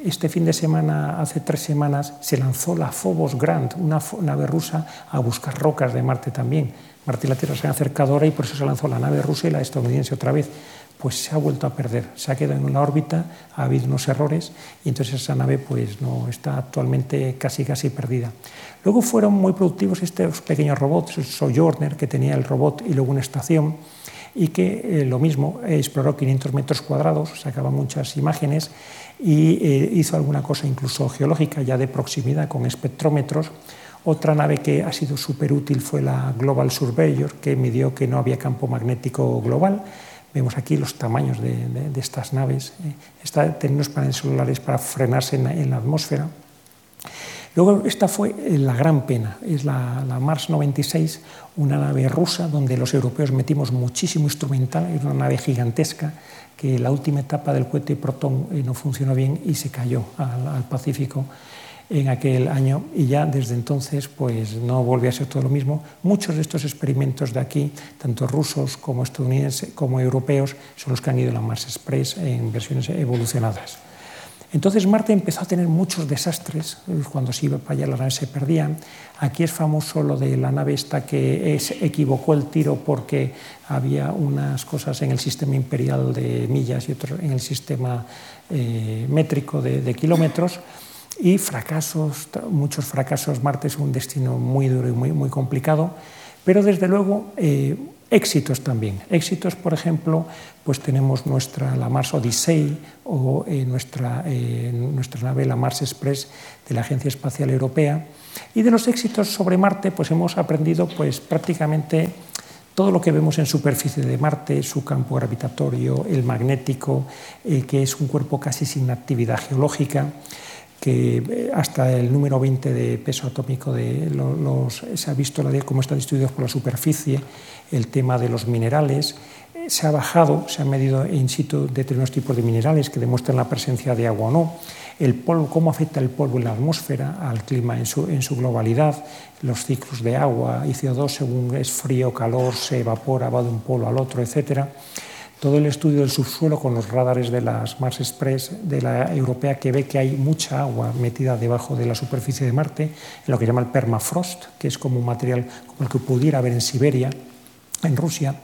este fin de semana, hace tres semanas, se lanzó la Phobos Grand, una nave rusa, a buscar rocas de Marte también. Marte y la Tierra se han acercado ahora y por eso se lanzó la nave rusa y la estadounidense otra vez pues se ha vuelto a perder, se ha quedado en la órbita, ha habido unos errores y entonces esa nave pues no está actualmente casi casi perdida. Luego fueron muy productivos estos pequeños robots, el Sojourner que tenía el robot y luego una estación y que eh, lo mismo exploró 500 metros cuadrados, sacaba muchas imágenes y eh, hizo alguna cosa incluso geológica ya de proximidad con espectrómetros. Otra nave que ha sido súper útil fue la Global Surveyor, que midió que no había campo magnético global Vemos aquí los tamaños de, estas naves. Eh, esta unos paneles solares para frenarse en la, atmósfera. Luego, esta fue eh, la gran pena, es la, Mars 96, una nave rusa donde los europeos metimos muchísimo instrumental, es una nave gigantesca que la última etapa del cohete Proton eh, no funcionó bien y se cayó al Pacífico en aquel año y ya desde entonces pues no volvió a ser todo lo mismo. Muchos de estos experimentos de aquí, tanto rusos como estadounidenses como europeos, son los que han ido a la Mars Express en versiones evolucionadas. Entonces Marte empezó a tener muchos desastres, cuando se iba para allá las naves se perdían. Aquí es famoso lo de la nave esta que equivocó el tiro porque había unas cosas en el sistema imperial de millas y otros en el sistema eh, métrico de kilómetros y fracasos, muchos fracasos. Marte es un destino muy duro y muy, muy complicado, pero desde luego eh, éxitos también. Éxitos, por ejemplo, pues tenemos nuestra, la Mars Odyssey o eh, nuestra, eh, nuestra nave, la Mars Express de la Agencia Espacial Europea. Y de los éxitos sobre Marte, pues hemos aprendido pues, prácticamente todo lo que vemos en superficie de Marte, su campo gravitatorio, el magnético, que es un cuerpo casi sin actividad geológica que eh, hasta el número 20 de peso atómico de los, se ha visto cómo están distribuidos por la superficie, el tema de los minerales, eh, se ha bajado, se han medido in situ determinados tipos de minerales que demuestran la presencia de agua o no, el polvo, cómo afecta el polvo en la atmósfera al clima en su, en su globalidad, los ciclos de agua y CO2 según es frío calor, se evapora, va de un polo al otro, etcétera todo el estudio del subsuelo con los radares de las Mars Express de la europea que ve que hay mucha agua metida debajo de la superficie de Marte, en lo que llama el permafrost, que es como un material como el que pudiera haber en Siberia, en Rusia.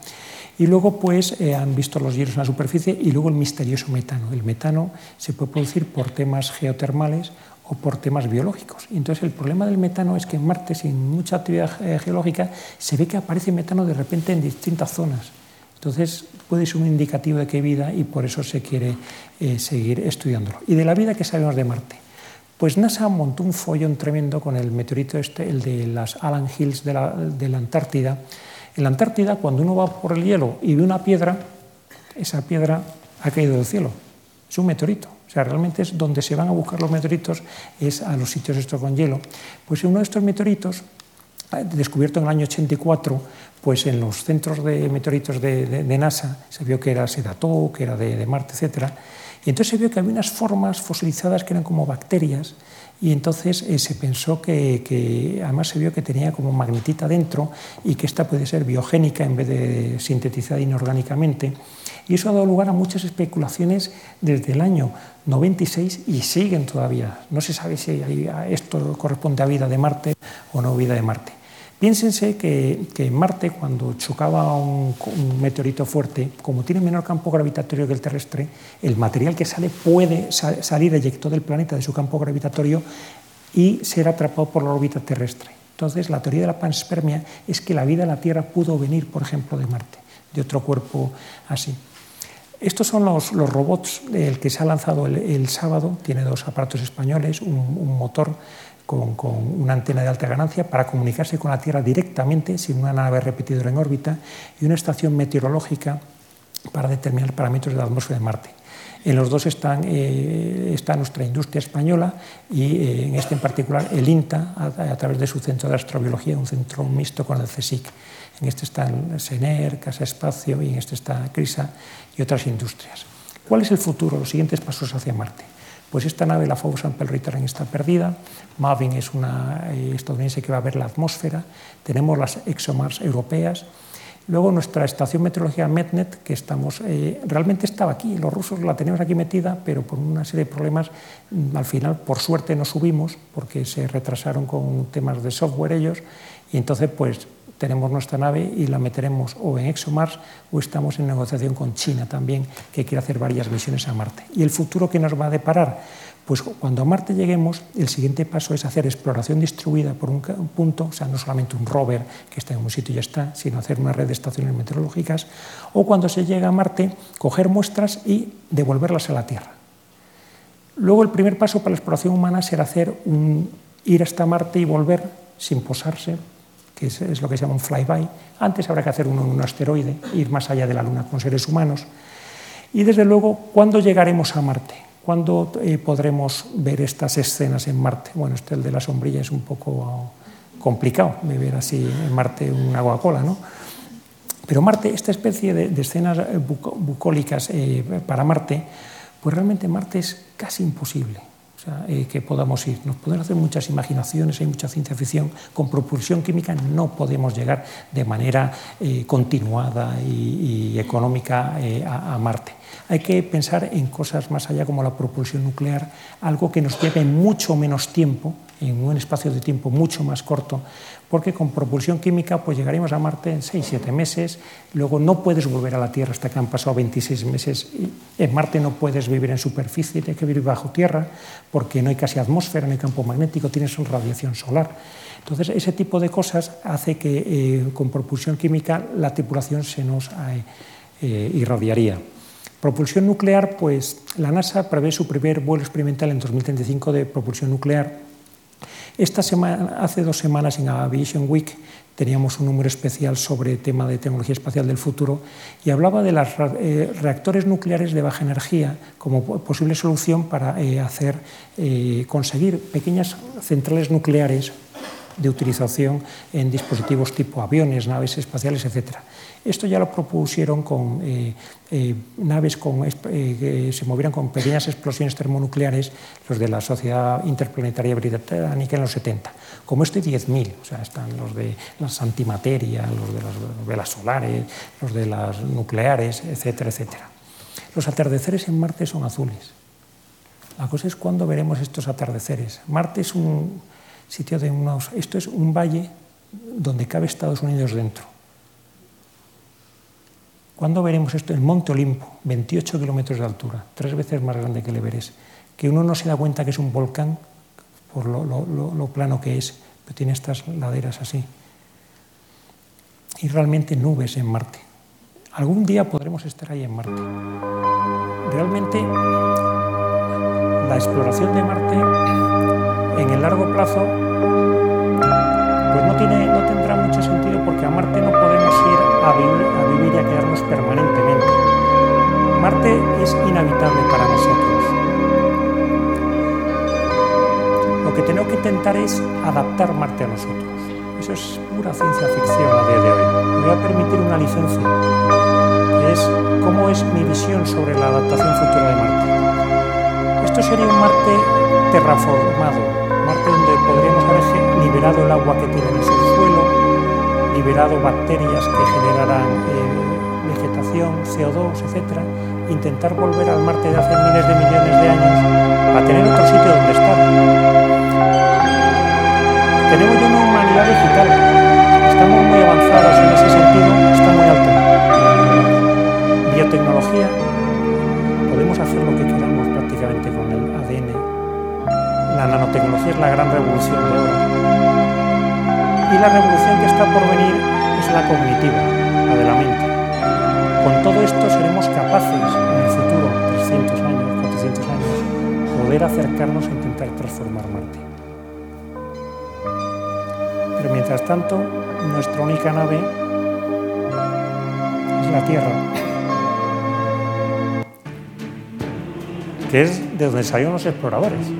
Y luego pues eh, han visto los hielos en la superficie y luego el misterioso metano. El metano se puede producir por temas geotermales o por temas biológicos. entonces el problema del metano es que en Marte, sin mucha actividad eh, geológica, se ve que aparece metano de repente en distintas zonas. Entonces puede ser un indicativo de qué vida y por eso se quiere eh, seguir estudiándolo. ¿Y de la vida que sabemos de Marte? Pues NASA montó un follón tremendo con el meteorito este, el de las Alan Hills de la, de la Antártida. En la Antártida, cuando uno va por el hielo y ve una piedra, esa piedra ha caído del cielo. Es un meteorito. O sea, realmente es donde se van a buscar los meteoritos, es a los sitios estos con hielo. Pues uno de estos meteoritos descubierto en el año 84, pues en los centros de meteoritos de, NASA se vio que era Sedató, que era de, Marte, etc. Y entonces se vio que había unas formas fosilizadas que eran como bacterias y entonces eh, se pensó que, además se vio que tenía como magnetita dentro y que esta puede ser biogénica en vez de sintetizada inorgánicamente. Y eso ha dado lugar a muchas especulaciones desde el año 96 y siguen todavía. No se sabe si esto corresponde a vida de Marte o no vida de Marte. Piénsense que, en Marte, cuando chocaba un, meteorito fuerte, como tiene menor campo gravitatorio que el terrestre, el material que sale puede salir eyectado del planeta de su campo gravitatorio y ser atrapado por la órbita terrestre. Entonces, la teoría de la panspermia es que la vida en la Tierra pudo venir, por ejemplo, de Marte, de otro cuerpo así. Estos son los, robots el que se ha lanzado el, sábado. Tiene dos aparatos españoles, un motor con, una antena de alta ganancia para comunicarse con la Tierra directamente sin una nave repetidora en órbita y una estación meteorológica para determinar parámetros de la atmósfera de Marte. En los dos están, eh, está nuestra industria española y eh, en este en particular el INTA a, través de su centro de astrobiología, un centro mixto con el CSIC. En este están SENER, Casa Espacio y en este está CRISA y otras industrias. ¿Cuál es el futuro, los siguientes pasos hacia Marte? Pues esta nave, la Phobos Sample Return, está perdida. Mavin es una eh, estadounidense que va a ver la atmósfera. Tenemos las ExoMars europeas. Luego nuestra estación meteorológica METNET, que estamos, eh, realmente estaba aquí, los rusos la teníamos aquí metida, pero por una serie de problemas, mm, al final, por suerte, no subimos, porque se retrasaron con temas de software ellos, y entonces, pues, tenemos nuestra nave y la meteremos o en ExoMars o estamos en negociación con China también, que quiere hacer varias misiones a Marte. ¿Y el futuro que nos va a deparar? Pues cuando a Marte lleguemos, el siguiente paso es hacer exploración distribuida por un punto, o sea, no solamente un rover que está en un sitio y ya está, sino hacer una red de estaciones meteorológicas, o cuando se llega a Marte, coger muestras y devolverlas a la Tierra. Luego el primer paso para la exploración humana será hacer un, ir hasta Marte y volver sin posarse, que es, lo que se llama un flyby. Antes habrá que hacer uno en un asteroide, ir más allá de la Luna con seres humanos. Y desde luego, ¿cuándo llegaremos a Marte? ¿Cuándo eh, podremos ver estas escenas en Marte? Bueno, este de la sombrilla es un poco complicado de ver así en Marte una Coca-Cola, ¿no? Pero Marte, esta especie de, escenas bucólicas eh, para Marte, pues realmente Marte es casi imposible. Eh, que podamos ir. Nos pueden hacer muchas imaginaciones, hay mucha ciencia ficción. Con propulsión química no podemos llegar de manera eh, continuada y, económica eh, a, Marte. Hay que pensar en cosas más allá como la propulsión nuclear, algo que nos lleve mucho menos tiempo, en un espacio de tiempo mucho más corto, porque con propulsión química pues llegaremos a Marte en 6-7 meses, luego no puedes volver a la Tierra hasta que han pasado 26 meses. En Marte no puedes vivir en superficie, tienes que vivir bajo tierra, porque no hay casi atmósfera, no hay campo magnético, tienes radiación solar. Entonces, ese tipo de cosas hace que eh, con propulsión química la tripulación se nos eh, eh, irradiaría. Propulsión nuclear, pues la NASA prevé su primer vuelo experimental en 2035 de propulsión nuclear esta semana, hace dos semanas en Aviation Week teníamos un número especial sobre tema de tecnología espacial del futuro y hablaba de los eh, reactores nucleares de baja energía como posible solución para eh, hacer, eh, conseguir pequeñas centrales nucleares de utilización en dispositivos tipo aviones, naves espaciales, etc. Esto ya lo propusieron con eh, eh, naves con, eh, que se movieran con pequeñas explosiones termonucleares, los de la Sociedad Interplanetaria Británica en los 70. Como este 10.000, o sea, están los de las antimateria, los de las velas solares, los de las nucleares, etcétera, etcétera. Los atardeceres en Marte son azules. La cosa es cuándo veremos estos atardeceres. Marte es un sitio de unos... Esto es un valle donde cabe Estados Unidos dentro ¿Cuándo veremos esto? El Monte Olimpo, 28 kilómetros de altura, tres veces más grande que el Everest, que uno no se da cuenta que es un volcán por lo, plano que es, pero tiene estas laderas así. Y realmente nubes en Marte. Algún día podremos estar ahí en Marte. Realmente la exploración de Marte en el largo plazo pues no, tiene, no tendrá mucho sentido porque a Marte no podemos ir a vivir, a quedarnos permanentemente. Marte es inhabitable para nosotros. Lo que tenemos que intentar es adaptar Marte a nosotros. eso es pura ciencia ficción a día de hoy. Me voy a permitir una licencia, que es cómo es mi visión sobre la adaptación futura de Marte. Esto sería un Marte terraformado, Marte donde podríamos haber liberado el agua que tiene en el subsuelo, liberado bacterias que generarán eh, vegetación, CO2, etc. Intentar volver al Marte de hace miles de millones de años a tener otro sitio donde estar tenemos ya una humanidad digital. Estamos muy avanzados en ese sentido, está muy alto. Biotecnología, podemos hacer lo que queramos prácticamente con el ADN. La nanotecnología es la gran revolución de ahora. Y la revolución que está por venir es la cognitiva, la de la mente. Con todo esto seremos capaces en el futuro, 300 años, 400 años, poder acercarnos a intentar transformar Marte. Pero mientras tanto, nuestra única nave es la Tierra, que es de donde salieron los exploradores.